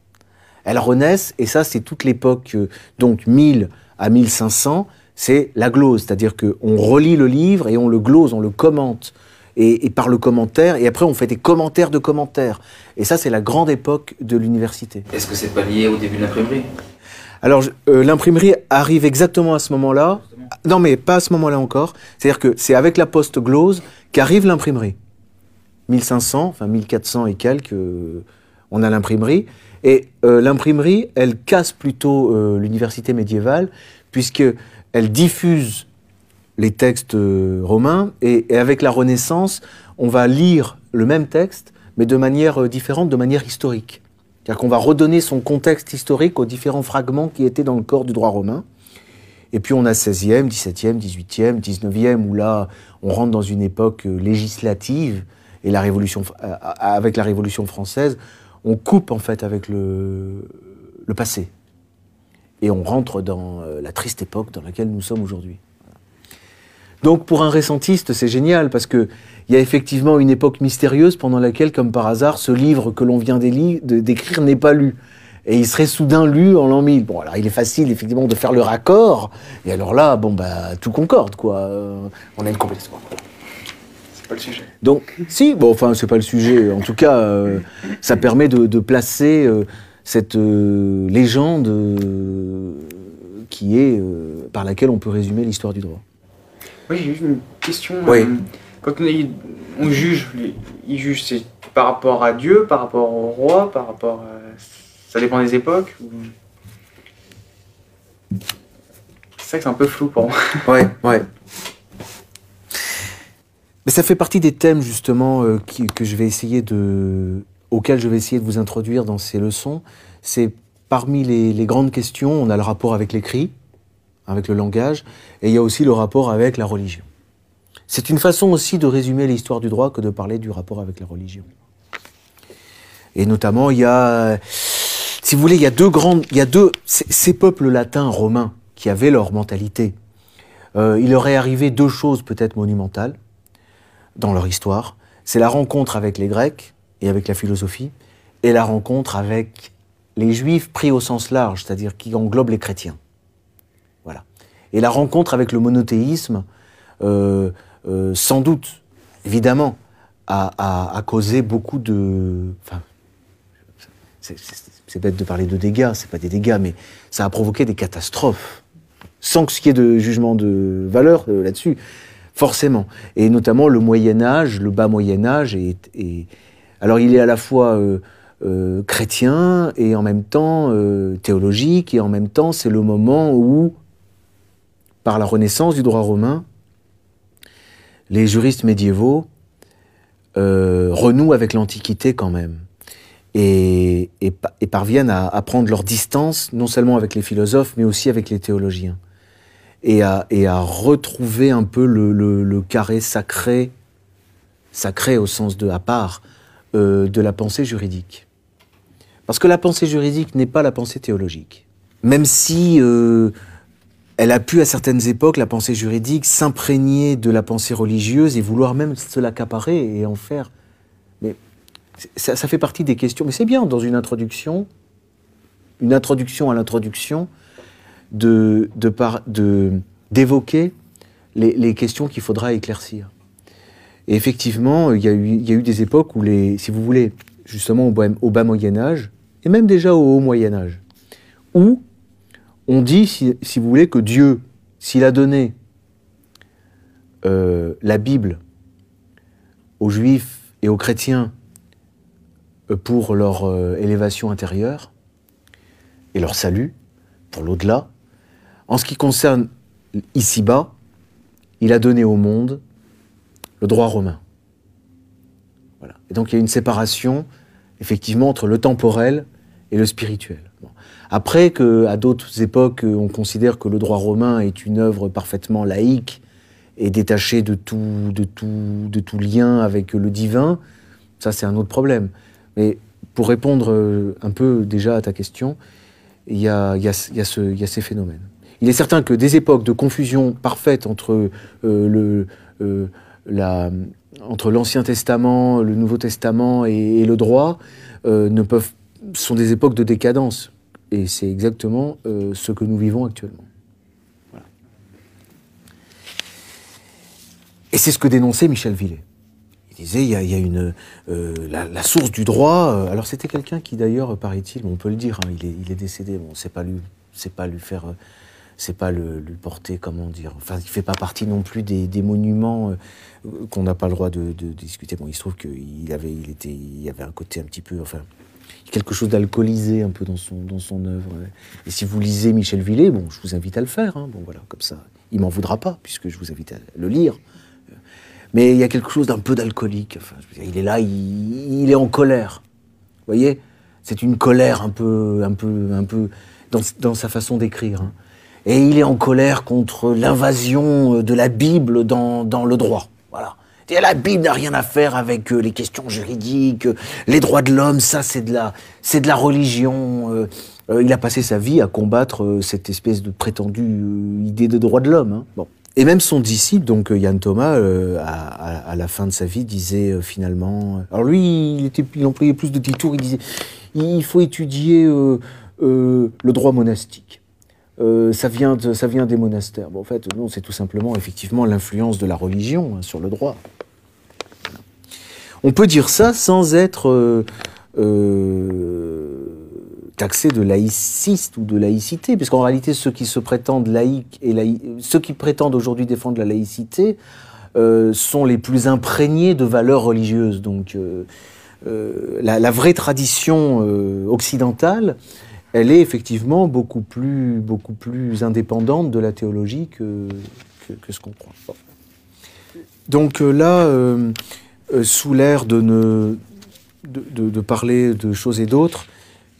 elles renaissent, et ça, c'est toute l'époque, euh, donc 1000 à 1500, c'est la glose, c'est-à-dire qu'on relit le livre et on le glose, on le commente, et, par le commentaire, et après on fait des commentaires de commentaires. Et ça, c'est la grande époque de l'université. Est-ce que c'est pas lié au début de l'imprimerie? Alors, euh, l'imprimerie arrive exactement à ce moment-là. Non, mais pas à ce moment-là encore. C'est-à-dire que c'est avec la poste glose qu'arrive l'imprimerie. 1500, enfin 1400 et quelques, euh, on a l'imprimerie. Et euh, l'imprimerie, elle casse plutôt l'université médiévale, puisqu'elle diffuse les textes euh, romains, et, avec la Renaissance, on va lire le même texte, mais de manière différente, de manière historique. C'est-à-dire qu'on va redonner son contexte historique aux différents fragments qui étaient dans le corps du droit romain. Et puis on a 16e, 17e, 18e, 19e, où là, on rentre dans une époque législative, et avec la Révolution française, on coupe en fait avec le, passé. Et on rentre dans euh, la triste époque dans laquelle nous sommes aujourd'hui. Donc pour un récentiste, c'est génial parce qu'il y a effectivement une époque mystérieuse pendant laquelle, comme par hasard, ce livre que l'on vient d'écrire n'est pas lu. et il serait soudain lu en l'an 1000. Bon, alors il est facile effectivement de faire le raccord, et alors là, bon, bah, tout concorde, quoi. Euh, on a une compétence. C'est pas le sujet. Donc, si, bon, enfin, c'est pas le sujet. En tout cas, euh, ça permet de, de placer euh, cette euh, légende euh, qui est euh, par laquelle on peut résumer l'histoire du droit. Oui, j'ai juste une question. Oui. quand on, est- on juge, jugent, c'est par rapport à Dieu, par rapport au roi, par rapport à... Ça dépend des époques ou- C'est ça que c'est un peu flou pour moi. Ouais, ouais. Mais ça fait partie des thèmes justement euh, qui- que je vais essayer de, auxquels je vais essayer de vous introduire dans ces leçons. C'est parmi les, grandes questions, on a le rapport avec l'écrit, avec le langage, et il y a aussi le rapport avec la religion. C'est une façon aussi de résumer l'histoire du droit que de parler du rapport avec la religion. Et notamment, il y a, si vous voulez, il y a deux grandes, il y a deux, ces peuples latins romains qui avaient leur mentalité. Euh, il leur est arrivé deux choses peut-être monumentales dans leur histoire. C'est la rencontre avec les Grecs et avec la philosophie, et la rencontre avec les Juifs pris au sens large, c'est-à-dire qui englobent les chrétiens. Voilà. Et la rencontre avec le monothéisme, euh, euh, sans doute, évidemment, a, causé beaucoup de. C'est- bête de parler de dégâts, c'est pas des dégâts, mais ça a provoqué des catastrophes, sans que ce qu'il y ait de jugement de valeur euh, là-dessus, forcément. Et notamment le Moyen Âge, le bas Moyen Âge, est, est- alors il est à la fois euh, euh, chrétien et en même temps euh, théologique, et en même temps c'est le moment où, par la renaissance du droit romain, les juristes médiévaux renouent avec l'Antiquité quand même et, et pa- et parviennent à, prendre leur distance, non seulement avec les philosophes, mais aussi avec les théologiens, et à, et à retrouver un peu le carré sacré, sacré au sens de à part, euh, de la pensée juridique. Parce que la pensée juridique n'est pas la pensée théologique. Même si euh, elle a pu à certaines époques, la pensée juridique, s'imprégner de la pensée religieuse et vouloir même se l'accaparer et en faire. Mais ça, fait partie des questions. Mais c'est bien dans une introduction, une introduction à l'introduction, de, par- de- d'évoquer les, les questions qu'il faudra éclaircir. Et effectivement, il y, a eu, des époques où, les, si vous voulez, justement au bas, Moyen Âge, et même déjà au haut Moyen Âge, où on dit, si, si vous voulez, que Dieu, s'il a donné euh, la Bible aux Juifs et aux chrétiens euh, pour leur euh, élévation intérieure et leur salut, pour l'au-delà, en ce qui concerne ici-bas, il a donné au monde le droit romain. Voilà. Et donc il y a une séparation, effectivement, entre le temporel et le spirituel. Après que, à d'autres époques, on considère que le droit romain est une œuvre parfaitement laïque et détachée de tout, lien avec le divin, ça c'est un autre problème. Mais pour répondre euh, un peu déjà à ta question, il y a ces phénomènes. Il est certain que des époques de confusion parfaite entre euh, le, euh, entre l'Ancien Testament, le Nouveau Testament et, le droit euh, ne peuvent, sont des époques de décadence. Et c'est exactement euh, ce que nous vivons actuellement. Et c'est ce que dénonçait Michel Villet. Il disait, il y a, une, euh, la, source du droit. alors c'était quelqu'un qui d'ailleurs, paraît-il, on peut le dire, hein, il, est, il est décédé. Bon, pas lui, c'est pas lui faire, c'est pas le, lui porter, comment dire. Enfin, il fait pas partie non plus des, des monuments euh, qu'on n'a pas le droit de, discuter. Bon, il se trouve qu'il avait, il était, il avait un côté un petit peu, enfin, quelque chose d'alcoolisé un peu dans son, dans son œuvre. Et si vous lisez Michel Villet, bon, je vous invite à le faire. hein, bon, voilà, comme ça, il m'en voudra pas puisque je vous invite à le lire. Mais il y a quelque chose d'un peu d'alcoolique. Enfin, il est là, il, il est en colère. Vous voyez? C'est une colère un peu, un peu, un peu dans, dans sa façon d'écrire. hein. Et il est en colère contre l'invasion euh, de la Bible dans, dans le droit. Voilà. Et la Bible n'a rien à faire avec euh, les questions juridiques, euh, les droits de l'homme, ça c'est de la, c'est de la religion. euh, euh, il a passé sa vie à combattre euh, cette espèce de prétendue euh, idée de droit de l'homme. hein. Bon. et même son disciple, donc Yann Thomas, à, la fin de sa vie, disait finalement. Alors lui, il, était, il employait plus de détours. Il disait il faut étudier le droit monastique. Ça, vient ça vient des monastères. En fait, non, c'est tout simplement effectivement l'influence de la religion hein, sur le droit. On peut dire ça sans être taxé de laïciste ou de laïcité, puisqu'en réalité, ceux qui se prétendent laïcs et ceux qui prétendent aujourd'hui défendre la laïcité euh, sont les plus imprégnés de valeurs religieuses. Donc, euh, euh, la, vraie tradition occidentale, elle est effectivement beaucoup plus, beaucoup plus indépendante de la théologie que, que, ce qu'on croit. Donc là, sous l'air de, de, parler de choses et d'autres,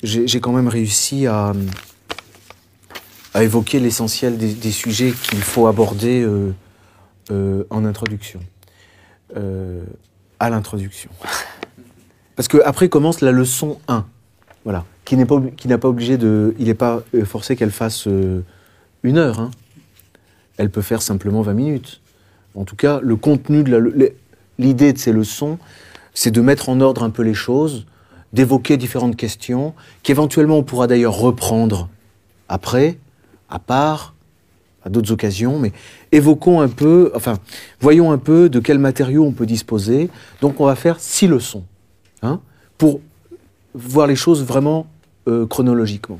j'ai quand même réussi à, à évoquer l'essentiel des, sujets qu'il faut aborder euh, euh, en introduction. Euh, à l'introduction. Parce qu'après commence la leçon 1, voilà, qui n'est pas, qui n'a pas obligé de, il n'est pas forcé qu'elle fasse une heure. Hein. Elle peut faire simplement 20 minutes. En tout cas, le contenu de l'idée de ces leçons, c'est de mettre en ordre un peu les choses, d'évoquer différentes questions, qu'éventuellement on pourra d'ailleurs reprendre après, à part, à d'autres occasions, mais évoquons un peu, enfin, voyons un peu de quels matériaux on peut disposer. Donc on va faire six leçons, hein, pour voir les choses vraiment euh, chronologiquement.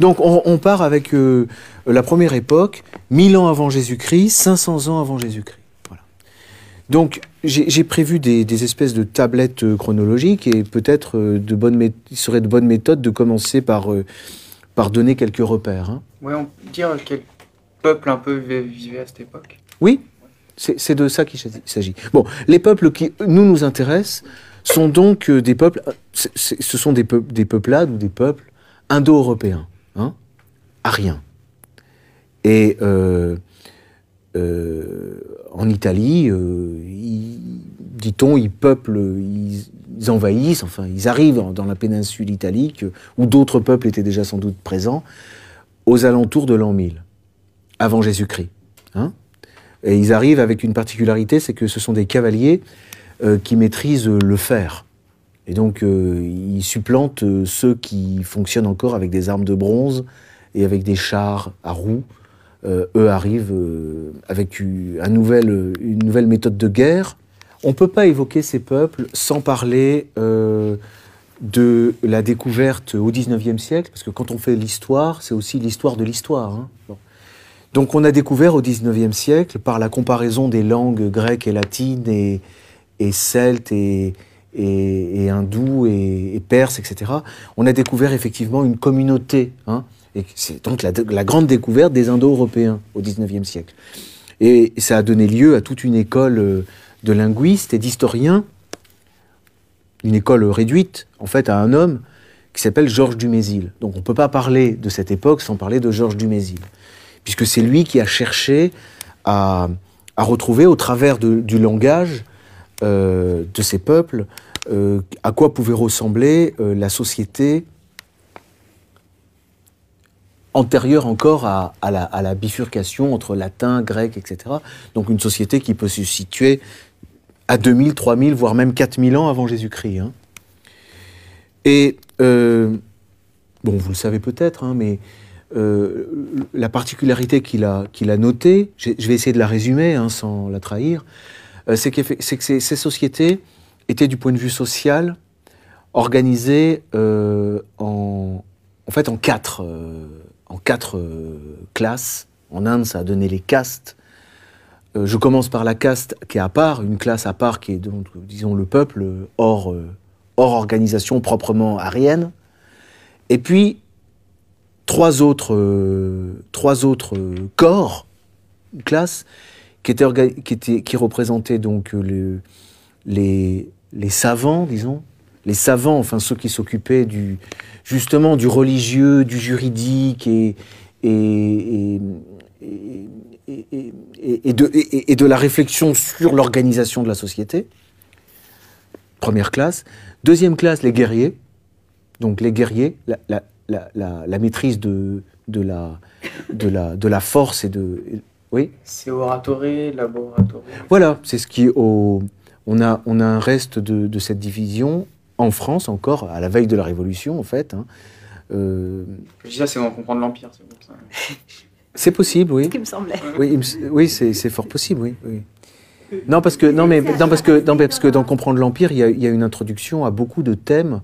Donc on, part avec euh, la première époque, 1000 ans avant Jésus-Christ, 500 ans avant Jésus-Christ. Donc, j'ai prévu des, espèces de tablettes euh, chronologiques et peut-être de il serait de bonne méthode de commencer par, euh, par donner quelques repères. Hein. Oui, on peut dire quel peuple un peu vivait à cette époque? Oui, c'est de ça qu'il s'agit. Bon, les peuples qui nous nous intéressent sont donc des peuples, ce sont des, des peuplades ou des peuples indo-européens, hein, ariens. Et euh, en Italie, euh, dit-on, ils peuplent, ils, envahissent, enfin, ils arrivent dans, la péninsule italique, où d'autres peuples étaient déjà sans doute présents, aux alentours de l'an 1000, avant Jésus-Christ. Hein et ils arrivent avec une particularité, c'est que ce sont des cavaliers euh, qui maîtrisent le fer. Et donc, ils supplantent ceux qui fonctionnent encore avec des armes de bronze et avec des chars à roues euh, eux arrivent euh, avec une nouvelle, méthode de guerre. On ne peut pas évoquer ces peuples sans parler euh, de la découverte au XIXe siècle, parce que quand on fait l'histoire, c'est aussi l'histoire de l'histoire. Hein. Donc on a découvert au XIXe siècle, par la comparaison des langues grecques et latines et, celtes et, et, hindous et, perses, etc., on a découvert effectivement une communauté. Hein, et c'est donc la, grande découverte des Indo-Européens au XIXe siècle. Et ça a donné lieu à toute une école euh, de linguistes et d'historiens, une école réduite en fait à un homme qui s'appelle Georges Dumézil. Donc on ne peut pas parler de cette époque sans parler de Georges Dumézil, puisque c'est lui qui a cherché à, retrouver au travers du langage euh, de ces peuples euh, à quoi pouvait ressembler la société antérieure encore à, la, bifurcation entre latin, grec, etc. Donc une société qui peut se situer à 2000, 3000, voire même 4000 ans avant Jésus-Christ. Hein. Et, euh, bon, vous le savez peut-être, hein, mais euh, la particularité qu'il a, notée, je vais essayer de la résumer hein, sans la trahir, euh, c'est, que ces, sociétés étaient du point de vue social organisées en, en fait en quatre en quatre euh, classes. En Inde, ça a donné les castes. Euh, je commence par la caste qui est à part, une classe à part qui est, disons, le peuple hors, euh, hors organisation proprement arienne. Et puis, trois autres, trois autres corps, classes, qui, étaient, qui, représentaient donc le, les, les savants, disons, les savants, enfin ceux qui s'occupaient du, justement du religieux, du juridique et, et, et, de, et, de, la réflexion sur l'organisation de la société. Première classe. Deuxième classe, les guerriers. Donc les guerriers, la, la, la, la maîtrise de, de, la, de, la, de la force et de, Oui. C'est oratoré, laboratoré. Voilà, c'est ce qui au, on a on a un reste de, de cette division en France encore à la veille de la Révolution en fait. hein. Euh, Je dis ça, c'est dans comprendre l'Empire, c'est pour ça. c'est possible, oui. Ce qui me semblait. Oui, me oui, c'est c'est fort possible, oui. oui. Non, parce que non, mais non, parce que non, mais parce que dans comprendre l'empire, il y, a, il y a une introduction à beaucoup de thèmes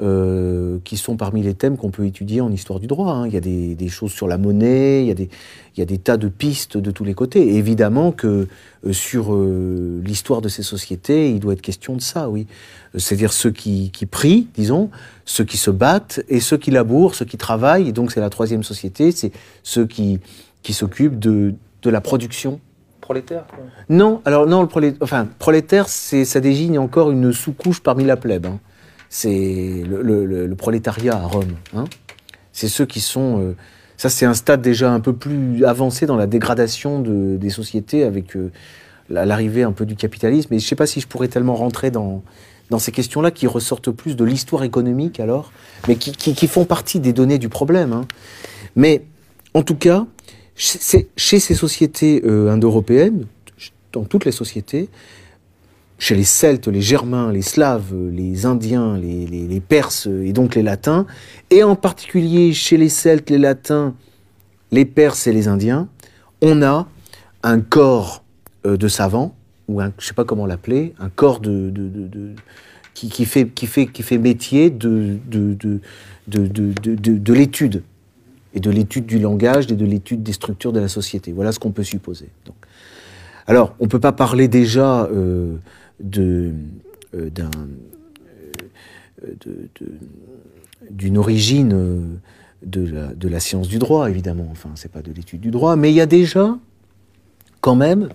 euh, qui sont parmi les thèmes qu'on peut étudier en histoire du droit. hein. Il y a des, des choses sur la monnaie, il y a des il y a des tas de pistes de tous les côtés. Et évidemment que euh, sur euh, l'histoire de ces sociétés, il doit être question de ça, oui. C'est-à-dire ceux qui, qui prient, disons, ceux qui se battent et ceux qui labourent, ceux qui travaillent. Et donc c'est la troisième société, c'est ceux qui qui s'occupent de de la production Prolétaire, non, alors non, le prolé- enfin, prolétaire, ça désigne encore une sous-couche parmi la plèbe. hein. C'est le, prolétariat à Rome. hein. C'est ceux qui sont. euh, ça, c'est un stade déjà un peu plus avancé dans la dégradation de- des sociétés avec euh, la- l'arrivée un peu du capitalisme. Et je ne sais pas si je pourrais tellement rentrer dans, ces questions-là qui ressortent plus de l'histoire économique alors, mais qui, font partie des données du problème. hein. Mais en tout cas, chez, chez ces sociétés euh, indo-européennes, dans toutes les sociétés, chez les Celtes, les Germains, les Slaves, les Indiens, les, Perses et donc les Latins, et en particulier chez les Celtes, les Latins, les Perses et les Indiens, on a un corps euh, de savants, ou je sais pas comment l'appeler, un corps de, qui, fait, métier de l'étude, et de l'étude du langage et de l'étude des structures de la société. Voilà ce qu'on peut supposer. Donc, alors, on ne peut pas parler déjà euh, euh, euh, d'une origine euh, de la, science du droit, évidemment. Enfin, c'est pas de l'étude du droit, mais il y a déjà, quand même,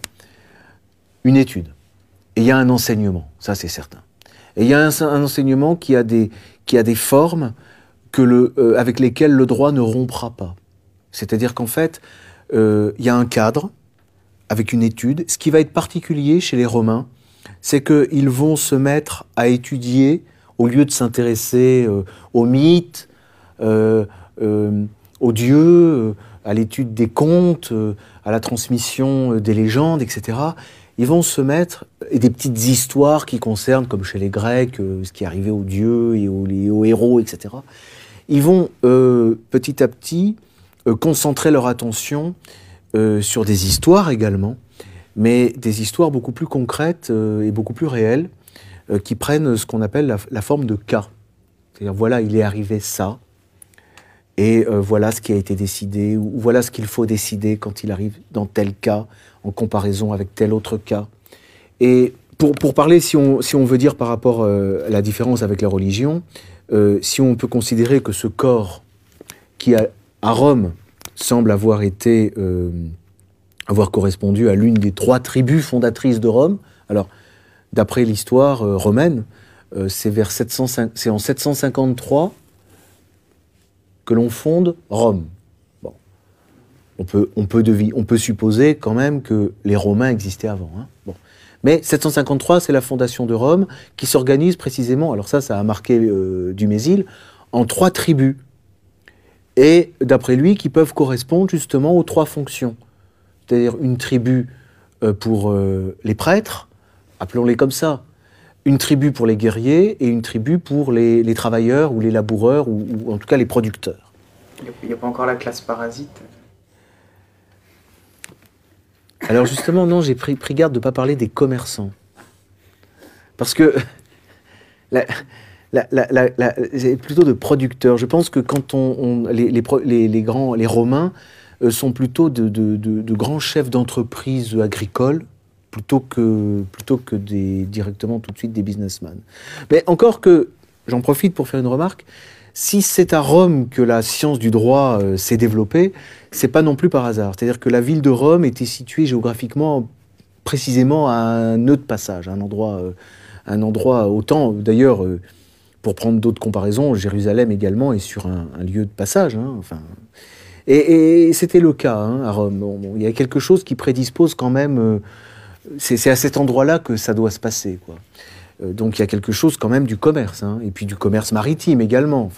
une étude. Et il y a un enseignement, ça c'est certain. Et il y a un, enseignement qui a des, qui a des formes que le, avec lesquelles le droit ne rompra pas. C'est-à-dire qu'en fait, il y a un cadre avec une étude. Ce qui va être particulier chez les Romains, c'est qu'ils vont se mettre à étudier, au lieu de s'intéresser euh, aux mythes, euh, euh, aux dieux, à l'étude des contes, à la transmission des légendes, etc. Ils vont se mettre, et des petites histoires qui concernent, comme chez les Grecs, ce qui arrivait aux dieux et aux, héros, etc. Ils vont petit à petit concentrer leur attention sur des histoires également, mais des histoires beaucoup plus concrètes euh, et beaucoup plus réelles, euh, qui prennent ce qu'on appelle la, forme de cas. C'est-à-dire, voilà, il est arrivé ça, et euh, voilà ce qui a été décidé, ou voilà ce qu'il faut décider quand il arrive dans tel cas, en comparaison avec tel autre cas. Et pour, pour parler, si on, si on veut dire par rapport à la différence avec la religion, si on peut considérer que ce corps qui à Rome semble avoir été avoir correspondu à l'une des trois tribus fondatrices de Rome. Alors, d'après l'histoire euh, romaine, euh, c'est vers 705 c'est en 753 que l'on fonde Rome. Bon, on peut supposer quand même que les Romains existaient avant. hein. Mais 753, c'est la fondation de Rome qui s'organise précisément, alors ça, ça a marqué euh, Dumézil, en trois tribus. Et d'après lui, qui peuvent correspondre justement aux trois fonctions. C'est-à-dire une tribu euh, pour euh, les prêtres, appelons-les comme ça, une tribu pour les guerriers et une tribu pour les, les travailleurs ou les laboureurs ou, ou en tout cas les producteurs. Il n'y a, pas encore la classe parasite. Alors justement, non, j'ai pris, pris garde de ne pas parler des commerçants. Parce que la- la- la- plutôt de producteurs. Je pense que quand on, on- les, grands, les Romains sont plutôt de, grands chefs d'entreprise agricoles plutôt que, plutôt que directement tout de suite des businessmen. Mais encore que, j'en profite pour faire une remarque, si c'est à Rome que la science du droit euh, s'est développée, c'est pas non plus par hasard. C'est-à-dire que la ville de Rome était située géographiquement précisément à un nœud de passage, un endroit, euh, un endroit autant d'ailleurs, euh, pour prendre d'autres comparaisons, Jérusalem également est sur un, un lieu de passage. hein, enfin, et, c'était le cas hein, à Rome. Il y a quelque chose qui prédispose quand même. euh, c'est à cet endroit-là que ça doit se passer. Euh, donc il y a quelque chose quand même du commerce, hein, et puis du commerce maritime également,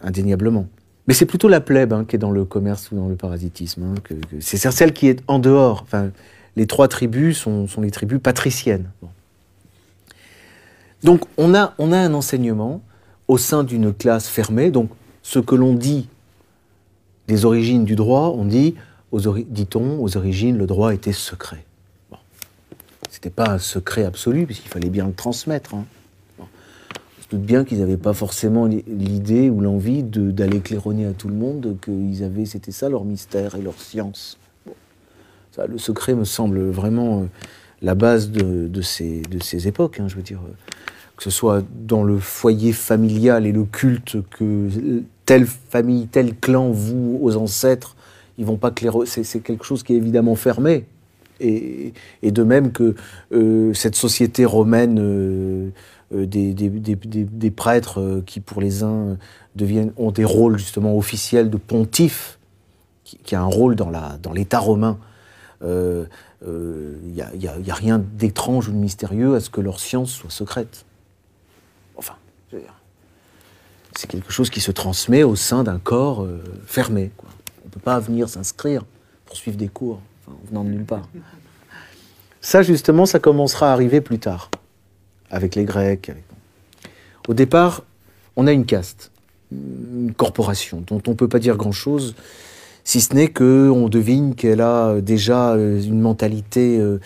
indéniablement. Mais c'est plutôt la plèbe hein, qui est dans le commerce ou dans le parasitisme. C'est celle qui est en dehors. Les trois tribus sont, les tribus patriciennes. Donc on a un enseignement au sein d'une classe fermée. Donc ce que l'on dit des origines du droit, on dit, dit-on, aux origines, le droit était secret. Bon. Ce n'était pas un secret absolu, puisqu'il fallait bien le transmettre. Hein. On se doute bien qu'ils n'avaient pas forcément l'idée ou l'envie d'aller claironner à tout le monde qu'ils avaient, c'était ça leur mystère et leur science. Ça, le secret me semble vraiment euh, la base de, ces, époques, hein, je veux dire. Que ce soit dans le foyer familial et le culte que telle famille, tel clan vous aux ancêtres, ils vont pas clairer. C'est quelque chose qui est évidemment fermé. Et, de même que euh, cette société romaine euh, euh, des, prêtres qui, pour les uns, deviennent, ont des rôles justement officiels de pontife, qui, a un rôle dans l'État romain, il n'y a, a, rien d'étrange ou de mystérieux à ce que leur science soit secrète. Enfin, je veux dire c'est quelque chose qui se transmet au sein d'un corps euh, fermé. On ne peut pas venir s'inscrire pour suivre des cours, en venant de nulle part. Ça, justement, ça commencera à arriver plus tard, avec les Grecs. Au départ, on a une caste, une corporation, dont on ne peut pas dire grand-chose, si ce n'est qu'on devine qu'elle a déjà euh, une mentalité euh,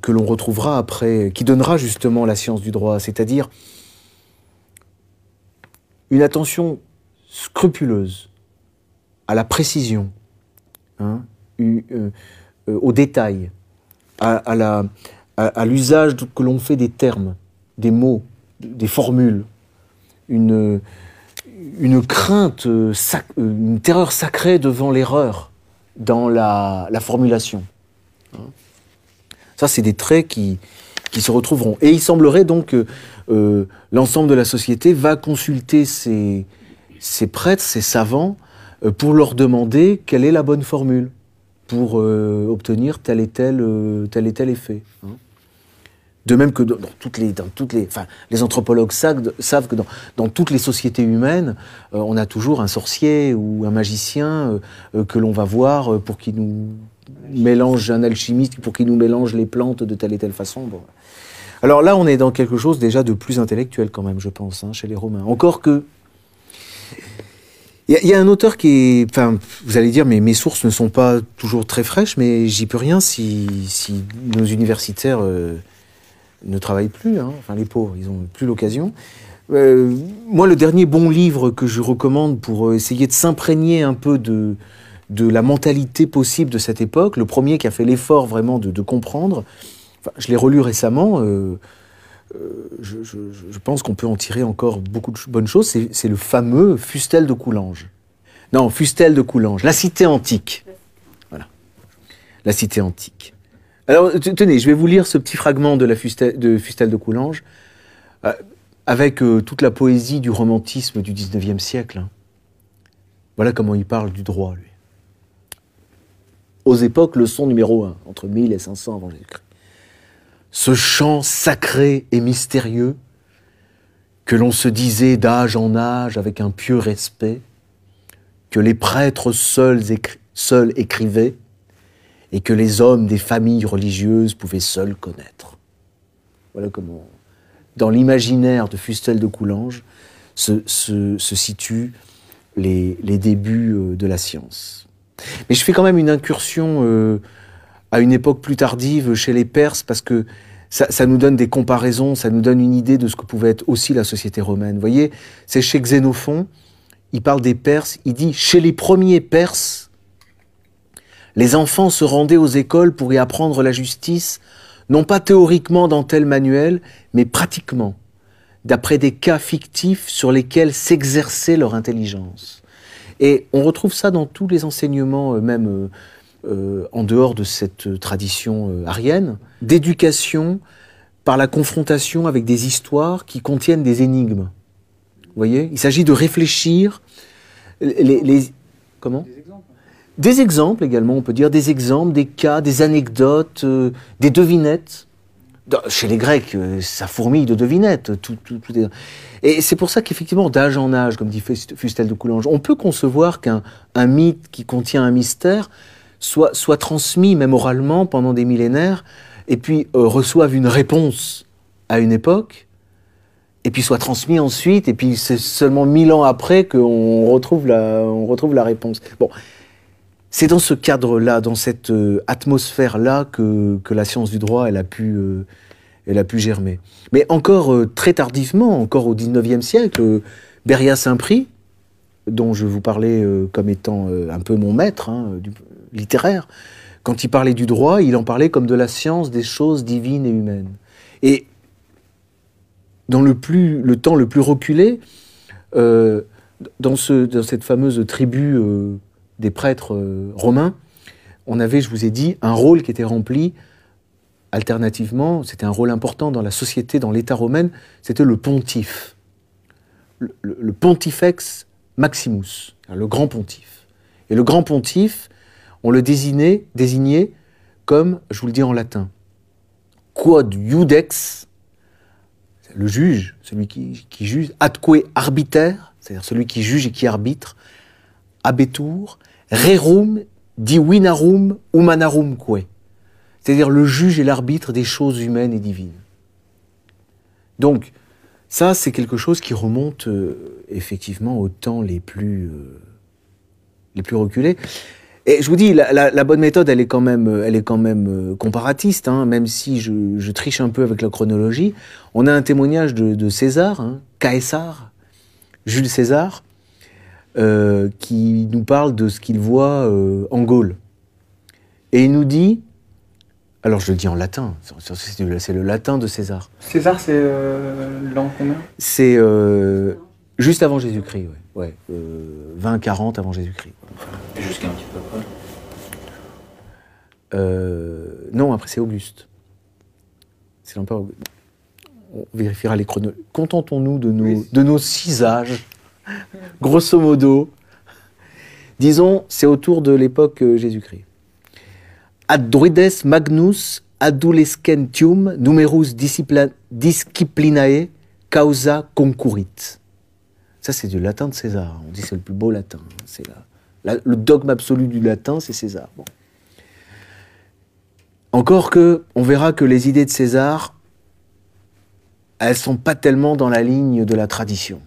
que l'on retrouvera après, qui donnera justement la science du droit, c'est-à-dire une attention scrupuleuse à la précision, hein, euh, euh, au détail, à, l'usage que l'on fait des termes, des mots, des formules, une, crainte, une terreur sacrée devant l'erreur dans la, formulation. Ça, c'est des traits qui, se retrouveront. Et il semblerait donc euh, l'ensemble de la société va consulter ces, prêtres, ces savants, euh, pour leur demander quelle est la bonne formule pour euh, obtenir tel et tel, tel et tel effet. Hein. De même que dans, toutes les, dans toutes les, enfin, les anthropologues savent, savent que dans, dans, toutes les sociétés humaines, on a toujours un sorcier ou un magicien que l'on va voir pour qu'il nous mélange, un alchimiste pour qu'il nous mélange les plantes de telle et telle façon. Alors là, on est dans quelque chose déjà de plus intellectuel quand même, je pense, hein, chez les Romains. Encore que... Il y, a un auteur qui est... Enfin, vous allez dire, mais mes sources ne sont pas toujours très fraîches, mais j'y peux rien si, nos universitaires euh, ne travaillent plus. Hein. Enfin, les pauvres, ils n'ont plus l'occasion. Euh, moi, le dernier bon livre que je recommande pour euh, essayer de s'imprégner un peu de la mentalité possible de cette époque, le premier qui a fait l'effort vraiment de comprendre, je l'ai relu récemment. Euh, euh, je, pense qu'on peut en tirer encore beaucoup de bonnes choses. C'est le fameux Fustel de Coulanges. Non, Fustel de Coulanges, la cité antique. Voilà. La cité antique. Alors, tenez, je vais vous lire ce petit fragment de, la Fustel, de Coulanges, euh, avec toute la poésie du romantisme du 19e siècle. Hein. Voilà comment il parle du droit, lui. Aux époques, leçon numéro 1, entre 1000 et 500 avant Jésus-Christ ce chant sacré et mystérieux que l'on se disait d'âge en âge avec un pieux respect, que les prêtres seuls, écrivaient et que les hommes des familles religieuses pouvaient seuls connaître. Voilà comment, dans l'imaginaire de Fustel de Coulanges, se, situent les, débuts euh, de la science. Mais je fais quand même une incursion euh, à une époque plus tardive chez les Perses, parce que ça, nous donne des comparaisons, ça nous donne une idée de ce que pouvait être aussi la société romaine. Vous voyez, c'est chez Xénophon, il parle des Perses, il dit, chez les premiers Perses, les enfants se rendaient aux écoles pour y apprendre la justice, non pas théoriquement dans tel manuel, mais pratiquement, d'après des cas fictifs sur lesquels s'exerçait leur intelligence. Et on retrouve ça dans tous les enseignements, euh, même euh, en dehors de cette tradition euh, arienne, d'éducation par la confrontation avec des histoires qui contiennent des énigmes. Vous voyez? Il s'agit de réfléchir les, comment? Des exemples. des exemples. également, on peut dire des exemples, des cas, des anecdotes, euh, des devinettes chez les Grecs, ça fourmille de devinettes. Et c'est pour ça qu'effectivement, d'âge en âge, comme dit Fustel de Coulanges, on peut concevoir qu'un mythe qui contient un mystère soit, soit transmis, même oralement, pendant des millénaires, et puis euh, reçoive une réponse à une époque, et puis soit transmis ensuite, et puis c'est seulement mille ans après qu'on retrouve la, retrouve la réponse. Bon, c'est dans ce cadre-là, dans cette euh, atmosphère-là que, que, la science du droit, elle a pu, euh, elle a pu germer. Mais encore euh, très tardivement, encore au XIXe siècle, Beria Saint-Prix, dont je vous parlais comme étant un peu mon maître hein, littéraire, quand il parlait du droit, il en parlait comme de la science des choses divines et humaines. Et dans le, plus, le temps le plus reculé, dans, ce, dans, cette fameuse tribu des prêtres euh, romains, on avait, je vous ai dit, un rôle qui était rempli alternativement, c'était un rôle important dans la société, dans l'État romain, c'était le pontife, le, pontifex maximus, hein, le grand pontife. Et le grand pontife, on le désignait, désignait comme, je vous le dis en latin, quod iudex, le juge, celui qui, qui juge, atque arbiter, c'est-à-dire celui qui juge et qui arbitre, abetur, rerum divinarum humanarum que. C'est-à-dire le juge et l'arbitre des choses humaines et divines. Donc, ça, c'est quelque chose qui remonte euh, effectivement aux temps les plus, euh, les plus reculés. Et je vous dis, la, bonne méthode, elle est quand même, elle est quand même euh, comparatiste, hein, même si je, triche un peu avec la chronologie. On a un témoignage de, César, hein, Caesar, Jules César, euh, qui nous parle de ce qu'il voit euh, en Gaule. Et il nous dit, alors je le dis en latin, c'est le latin de César. César, c'est euh, l'an combien? C'est juste avant Jésus-Christ, ouais. ouais 20-40 avant Jésus-Christ. Jusqu'à un petit peu après Non, après c'est Auguste. C'est l'empereur Auguste. On vérifiera les chronologies. Contentons-nous de nos, de nos six âges grosso modo. Disons, c'est autour de l'époque euh, Jésus-Christ. Ad druides magnus adolescentium numerus disciplinae causa concurrit. Ça, c'est du latin de César. On dit c'est le plus beau latin. C'est le dogme absolu du latin, c'est César. Encore que, on verra que les idées de César, elles sont pas tellement dans la ligne de la tradition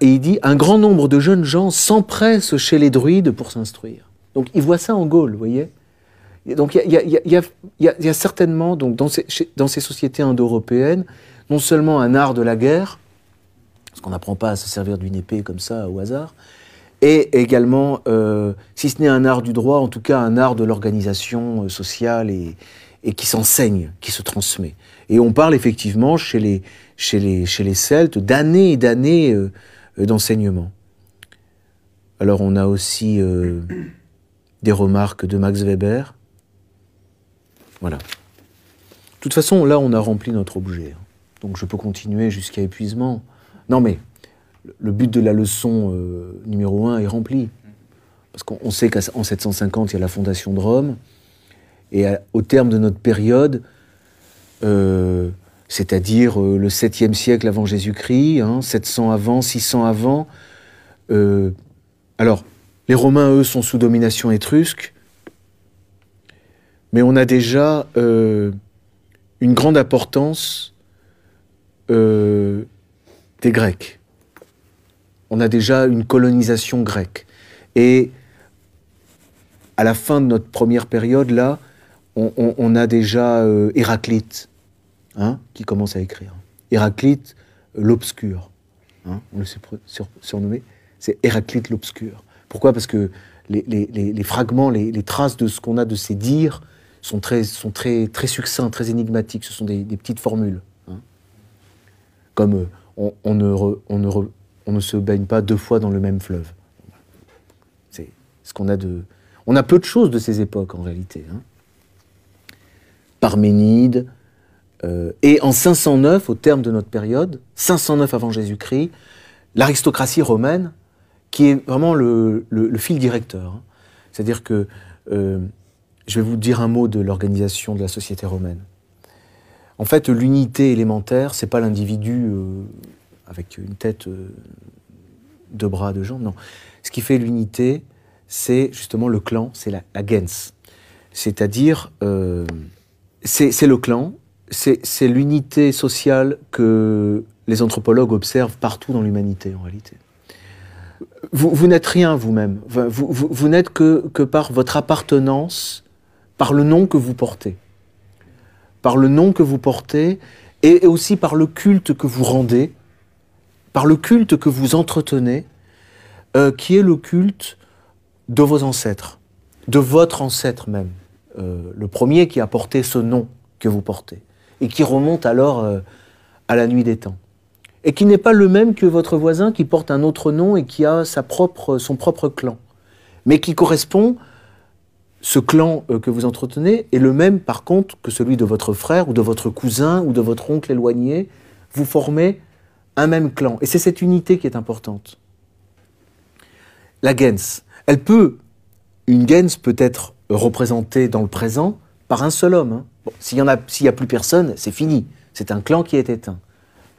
et il dit un grand nombre de jeunes gens s'empressent chez les druides pour s'instruire. Donc il voit ça en Gaule, vous voyez Donc il y, a, certainement, donc, dans, ces, sociétés indo-européennes, non seulement un art de la guerre, qu'on n'apprend pas à se servir d'une épée comme ça au hasard, et également, euh, si ce n'est un art du droit, en tout cas un art de l'organisation euh, sociale et, qui s'enseigne, qui se transmet. Et on parle effectivement chez les, chez les, chez les Celtes d'années et d'années euh, d'enseignement. Alors on a aussi des remarques de Max Weber. Voilà. De toute façon, là, on a rempli notre objet. Donc je peux continuer jusqu'à épuisement. Non mais, le but de la leçon euh, numéro 1 est rempli. Parce qu'on sait qu'en 750, il y a la fondation de Rome. Et au terme de notre période, euh, c'est-à-dire euh, le 7e siècle avant Jésus-Christ, 700 hein, avant, 600 avant, alors les Romains, eux, sont sous domination étrusque, mais on a déjà une grande importance Grecs. On a déjà une colonisation grecque. Et à la fin de notre première période, là, on, a déjà euh, Héraclite hein, qui commence à écrire. Héraclite, l'obscur. Hein, on le sait surnommé. C'est Héraclite l'obscur. Pourquoi? Parce que les, fragments, les, traces de ce qu'on a de ses dires sont très, sont très, très succincts, très énigmatiques. Ce sont des, petites formules. Hein. Comme euh, on, ne se baigne pas deux fois dans le même fleuve. C'est ce qu'on a de. On a peu de choses de ces époques en réalité. Hein. Parménide. Euh, et en 509, au terme de notre période, 509 avant Jésus-Christ, l'aristocratie romaine, qui est vraiment le, fil directeur. Hein. C'est-à-dire que euh, je vais vous dire un mot de l'organisation de la société romaine. En fait, l'unité élémentaire, c'est pas l'individu euh, avec une tête, euh, deux bras, deux jambes. Non. Ce qui fait l'unité, c'est justement le clan, c'est la, gens. C'est-à-dire, euh, c'est le clan, c'est l'unité sociale que les anthropologues observent partout dans l'humanité, en réalité. Vous, n'êtes rien vous-même. Vous, n'êtes que, que par votre appartenance, par le nom que vous portez. Par le nom que vous portez et aussi par le culte que vous rendez, par le culte que vous entretenez, euh, qui est le culte de vos ancêtres, de votre ancêtre même, euh, le premier qui a porté ce nom que vous portez, et qui remonte alors euh, à la nuit des temps. Et qui n'est pas le même que votre voisin qui porte un autre nom et qui a sa propre, son propre clan, mais qui correspond, ce clan euh, que vous entretenez est le même par contre que celui de votre frère ou de votre cousin ou de votre oncle éloigné. Vous formez un même clan. Et c'est cette unité qui est importante. La gens, elle peut, une gens peut être représentée dans le présent par un seul homme. Hein. s'il n'y a, a plus personne, c'est fini. C'est un clan qui est éteint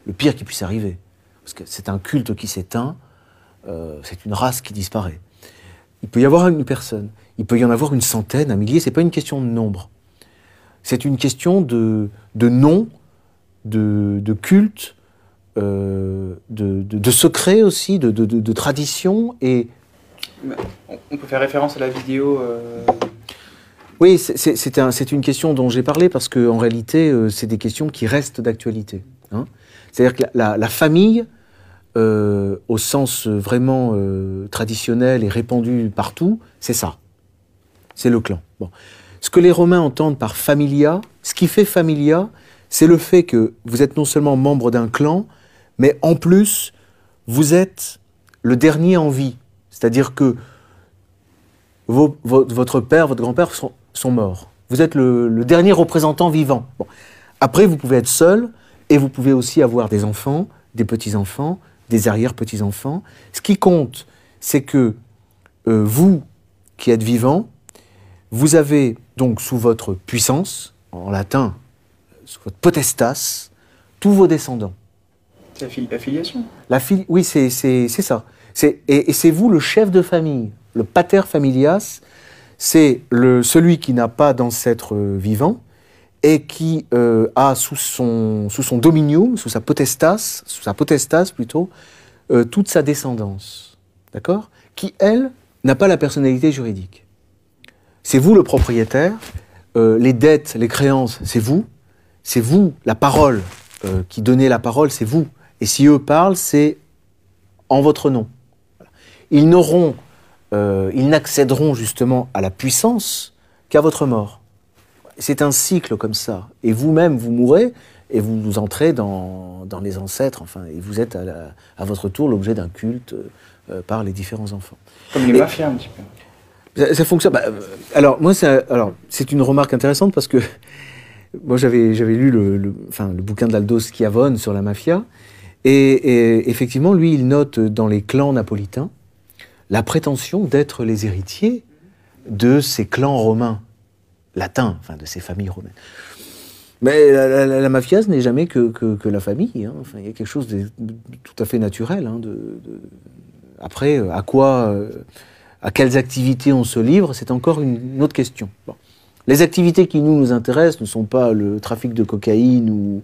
le pire qui puisse arriver. Parce que c'est un culte qui s'éteint, euh, c'est une race qui disparaît. Il peut y avoir une personne, il peut y en avoir une centaine, un millier, c'est pas une question de nombre. C'est une question de, de nom, de, de culte, euh, de, de, secret aussi, de, de, tradition. Et... On peut faire référence à la vidéo. Euh, oui, c'est une question dont j'ai parlé parce qu'en réalité, c'est des questions qui restent d'actualité. Hein. C'est-à-dire que la, famille, euh, au sens vraiment euh, traditionnel et répandu partout, c'est ça. C'est le clan. Bon. Ce que les Romains entendent par familia, ce qui fait familia, c'est le fait que vous êtes non seulement membre d'un clan, mais en plus, vous êtes le dernier en vie. C'est-à-dire que votre père, votre grand-père sont, morts. Vous êtes le, dernier représentant vivant. Bon. Après, vous pouvez être seul, et vous pouvez aussi avoir des enfants, des petits-enfants, des arrière-petits-enfants. Ce qui compte, c'est que euh, vous, qui êtes vivant, vous avez donc sous votre puissance, en latin, sous votre potestas, tous vos descendants. C'est la, filiation. La oui, c'est ça. Et, et c'est vous le chef de famille. Le pater familias, c'est celui qui n'a pas d'ancêtre vivant, et qui euh, a sous son, sous son dominium, sous sa potestas, sous sa potestas plutôt, euh, toute sa descendance, d'accord? Qui, elle, n'a pas la personnalité juridique. C'est vous le propriétaire, euh, les dettes, les créances, c'est vous, c'est vous, la parole, qui donnez la parole, c'est vous. Et si eux parlent, c'est en votre nom. Ils n'auront, ils n'accéderont justement à la puissance qu'à votre mort c'est un cycle comme ça. Et vous-même, vous mourrez et vous vous entrez dans, dans, les ancêtres, enfin, et vous êtes à, à votre tour l'objet d'un culte euh, par les différents enfants. Comme les mafias un petit peu. Ça, fonctionne. Bah, euh, alors, moi, c'est une remarque intéressante parce que moi, j'avais, j'avais lu le, bouquin d'Aldo Schiavone sur la mafia. Et, effectivement, lui, il note dans les clans napolitains la prétention d'être les héritiers de ces clans romains latin, enfin de ces familles romaines. Mais la, mafia, ce n'est jamais que, la famille. Hein. Il y a quelque chose de, tout à fait naturel. Hein, Après, à quoi, euh, à quelles activités on se livre, c'est encore une, autre question. Les activités qui nous, nous intéressent ne sont pas le trafic de cocaïne ou,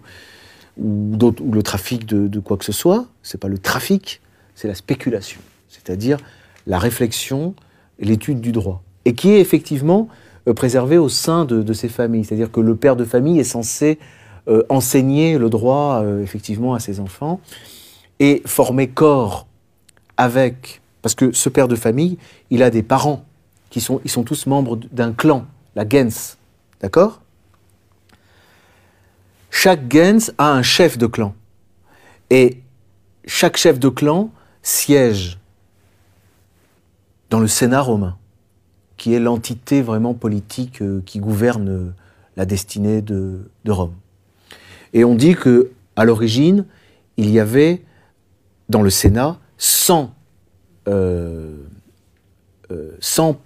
le trafic de, quoi que ce soit. C'est pas le trafic, c'est la spéculation, c'est-à-dire la réflexion et l'étude du droit, et qui est effectivement euh, préservé au sein de, ces familles. C'est-à-dire que le père de famille est censé euh, enseigner le droit euh, effectivement à ses enfants et former corps avec, parce que ce père de famille, il a des parents qui sont, ils sont tous membres d'un clan, la gens, d'accord? Chaque gens a un chef de clan. Et chaque chef de clan siège dans le Sénat romain qui est l'entité vraiment politique euh, qui gouverne euh, la destinée de, Rome. Et on dit que à l'origine, il y avait dans le Sénat 100, euh,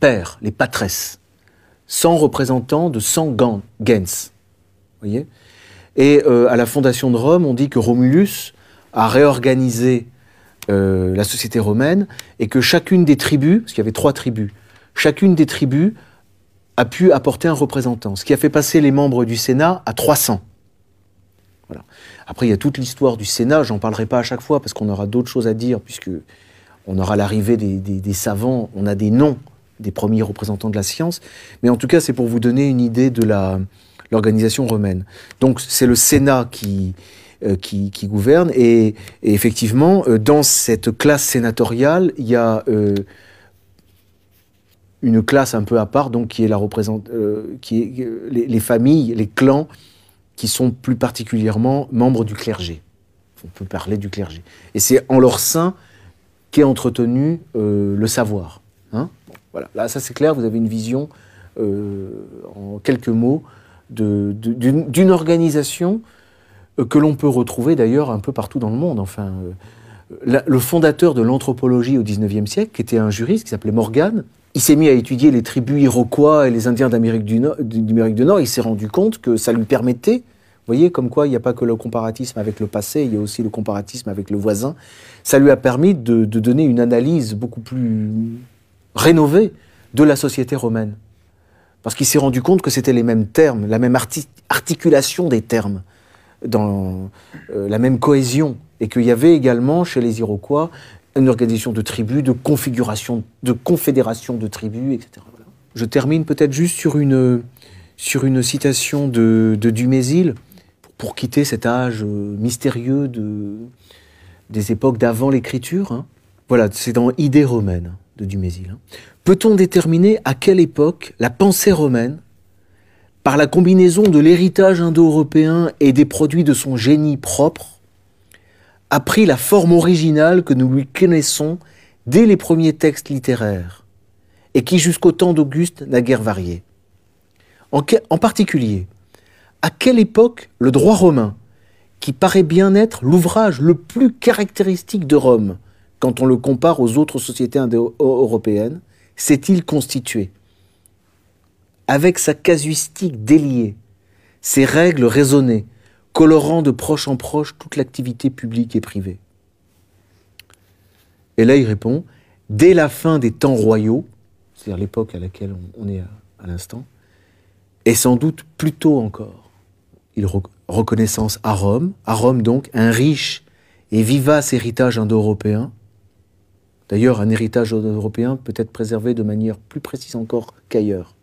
pères, les patresses, 100 représentants de 100 gens. Voyez? Et euh, à la fondation de Rome, on dit que Romulus a réorganisé euh, la société romaine et que chacune des tribus, parce qu'il y avait trois tribus, chacune des tribus a pu apporter un représentant, ce qui a fait passer les membres du Sénat à 300. Voilà. Après, il y a toute l'histoire du Sénat, j'en parlerai pas à chaque fois parce qu'on aura d'autres choses à dire, puisque on aura l'arrivée des, savants, on a des noms des premiers représentants de la science, mais en tout cas, c'est pour vous donner une idée de l'organisation romaine. Donc, c'est le Sénat qui, euh, qui, gouverne, et, effectivement, euh, dans cette classe sénatoriale, il y a euh, une classe un peu à part, donc qui est la représente, qui est les, familles, les clans qui sont plus particulièrement membres du clergé. On peut parler du clergé. Et c'est en leur sein qu'est entretenu euh, le savoir. Hein voilà. Là, ça c'est clair, vous avez une vision, euh, en quelques mots, d'une organisation euh, que l'on peut retrouver d'ailleurs un peu partout dans le monde. Enfin, le fondateur de l'anthropologie au XIXe siècle, qui était un juriste qui s'appelait Morgan, il s'est mis à étudier les tribus iroquois et les Indiens d'Amérique du, Nord, du Nord. Il s'est rendu compte que ça lui permettait, voyez, comme quoi il n'y a pas que le comparatisme avec le passé, il y a aussi le comparatisme avec le voisin. Ça lui a permis de, donner une analyse beaucoup plus rénovée de la société romaine. Parce qu'il s'est rendu compte que c'était les mêmes termes, la même articulation des termes, dans euh, la même cohésion. Et qu'il y avait également chez les Iroquois une organisation de tribus, de configuration, de confédération de tribus, etc. Je termine peut-être juste sur une, sur une citation de, de Dumézil, pour, quitter cet âge euh, mystérieux de, des époques d'avant l'écriture. Hein. Voilà, c'est dans Idées romaines de Dumézil. Hein. Peut-on déterminer à quelle époque la pensée romaine, par la combinaison de l'héritage indo-européen et des produits de son génie propre, a pris la forme originale que nous lui connaissons dès les premiers textes littéraires, et qui jusqu'au temps d'Auguste n'a guère varié? En, particulier, à quelle époque le droit romain, qui paraît bien être l'ouvrage le plus caractéristique de Rome quand on le compare aux autres sociétés européennes, s'est-il constitué? Avec sa casuistique déliée, ses règles raisonnées, colorant de proche en proche toute l'activité publique et privée. Et là, il répond, dès la fin des temps royaux, c'est-à-dire l'époque à laquelle on est à, l'instant, et sans doute plus tôt encore, il reconnaissance à Rome, à Rome donc, un riche et vivace héritage indo-européen, d'ailleurs un héritage indo-européen peut être préservé de manière plus précise encore qu'ailleurs,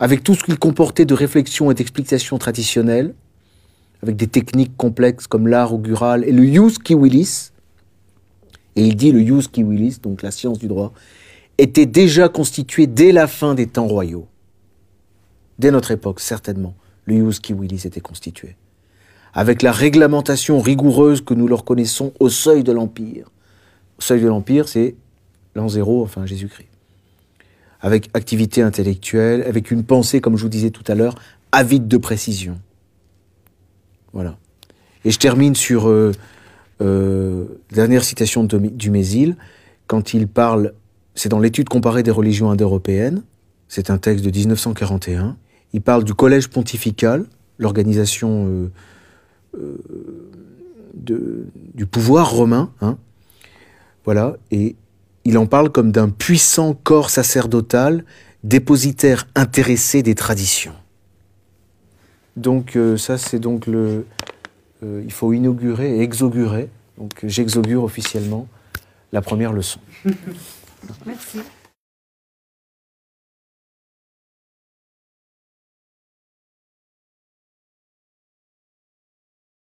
avec tout ce qu'il comportait de réflexion et d'explication traditionnelles, avec des techniques complexes comme l'art augural et le jus willis, et il dit le jus willis, donc la science du droit, était déjà constitué dès la fin des temps royaux. Dès notre époque, certainement, le jus willis était constitué. Avec la réglementation rigoureuse que nous leur connaissons au seuil de l'Empire. Au seuil de l'Empire, c'est l'an zéro, enfin Jésus-Christ. Avec activité intellectuelle, avec une pensée, comme je vous disais tout à l'heure, avide de précision. Voilà. Et je termine sur euh, euh, dernière citation de, du Mésil, quand il parle, c'est dans l'étude comparée des religions indo-européennes, c'est un texte de 1941, il parle du collège pontifical, l'organisation euh, du pouvoir romain, hein, voilà, et il en parle comme d'un puissant corps sacerdotal, dépositaire intéressé des traditions. Donc euh, ça, c'est donc le... Euh, il faut inaugurer et exaugurer. Donc j'exaugure officiellement la première leçon. Merci.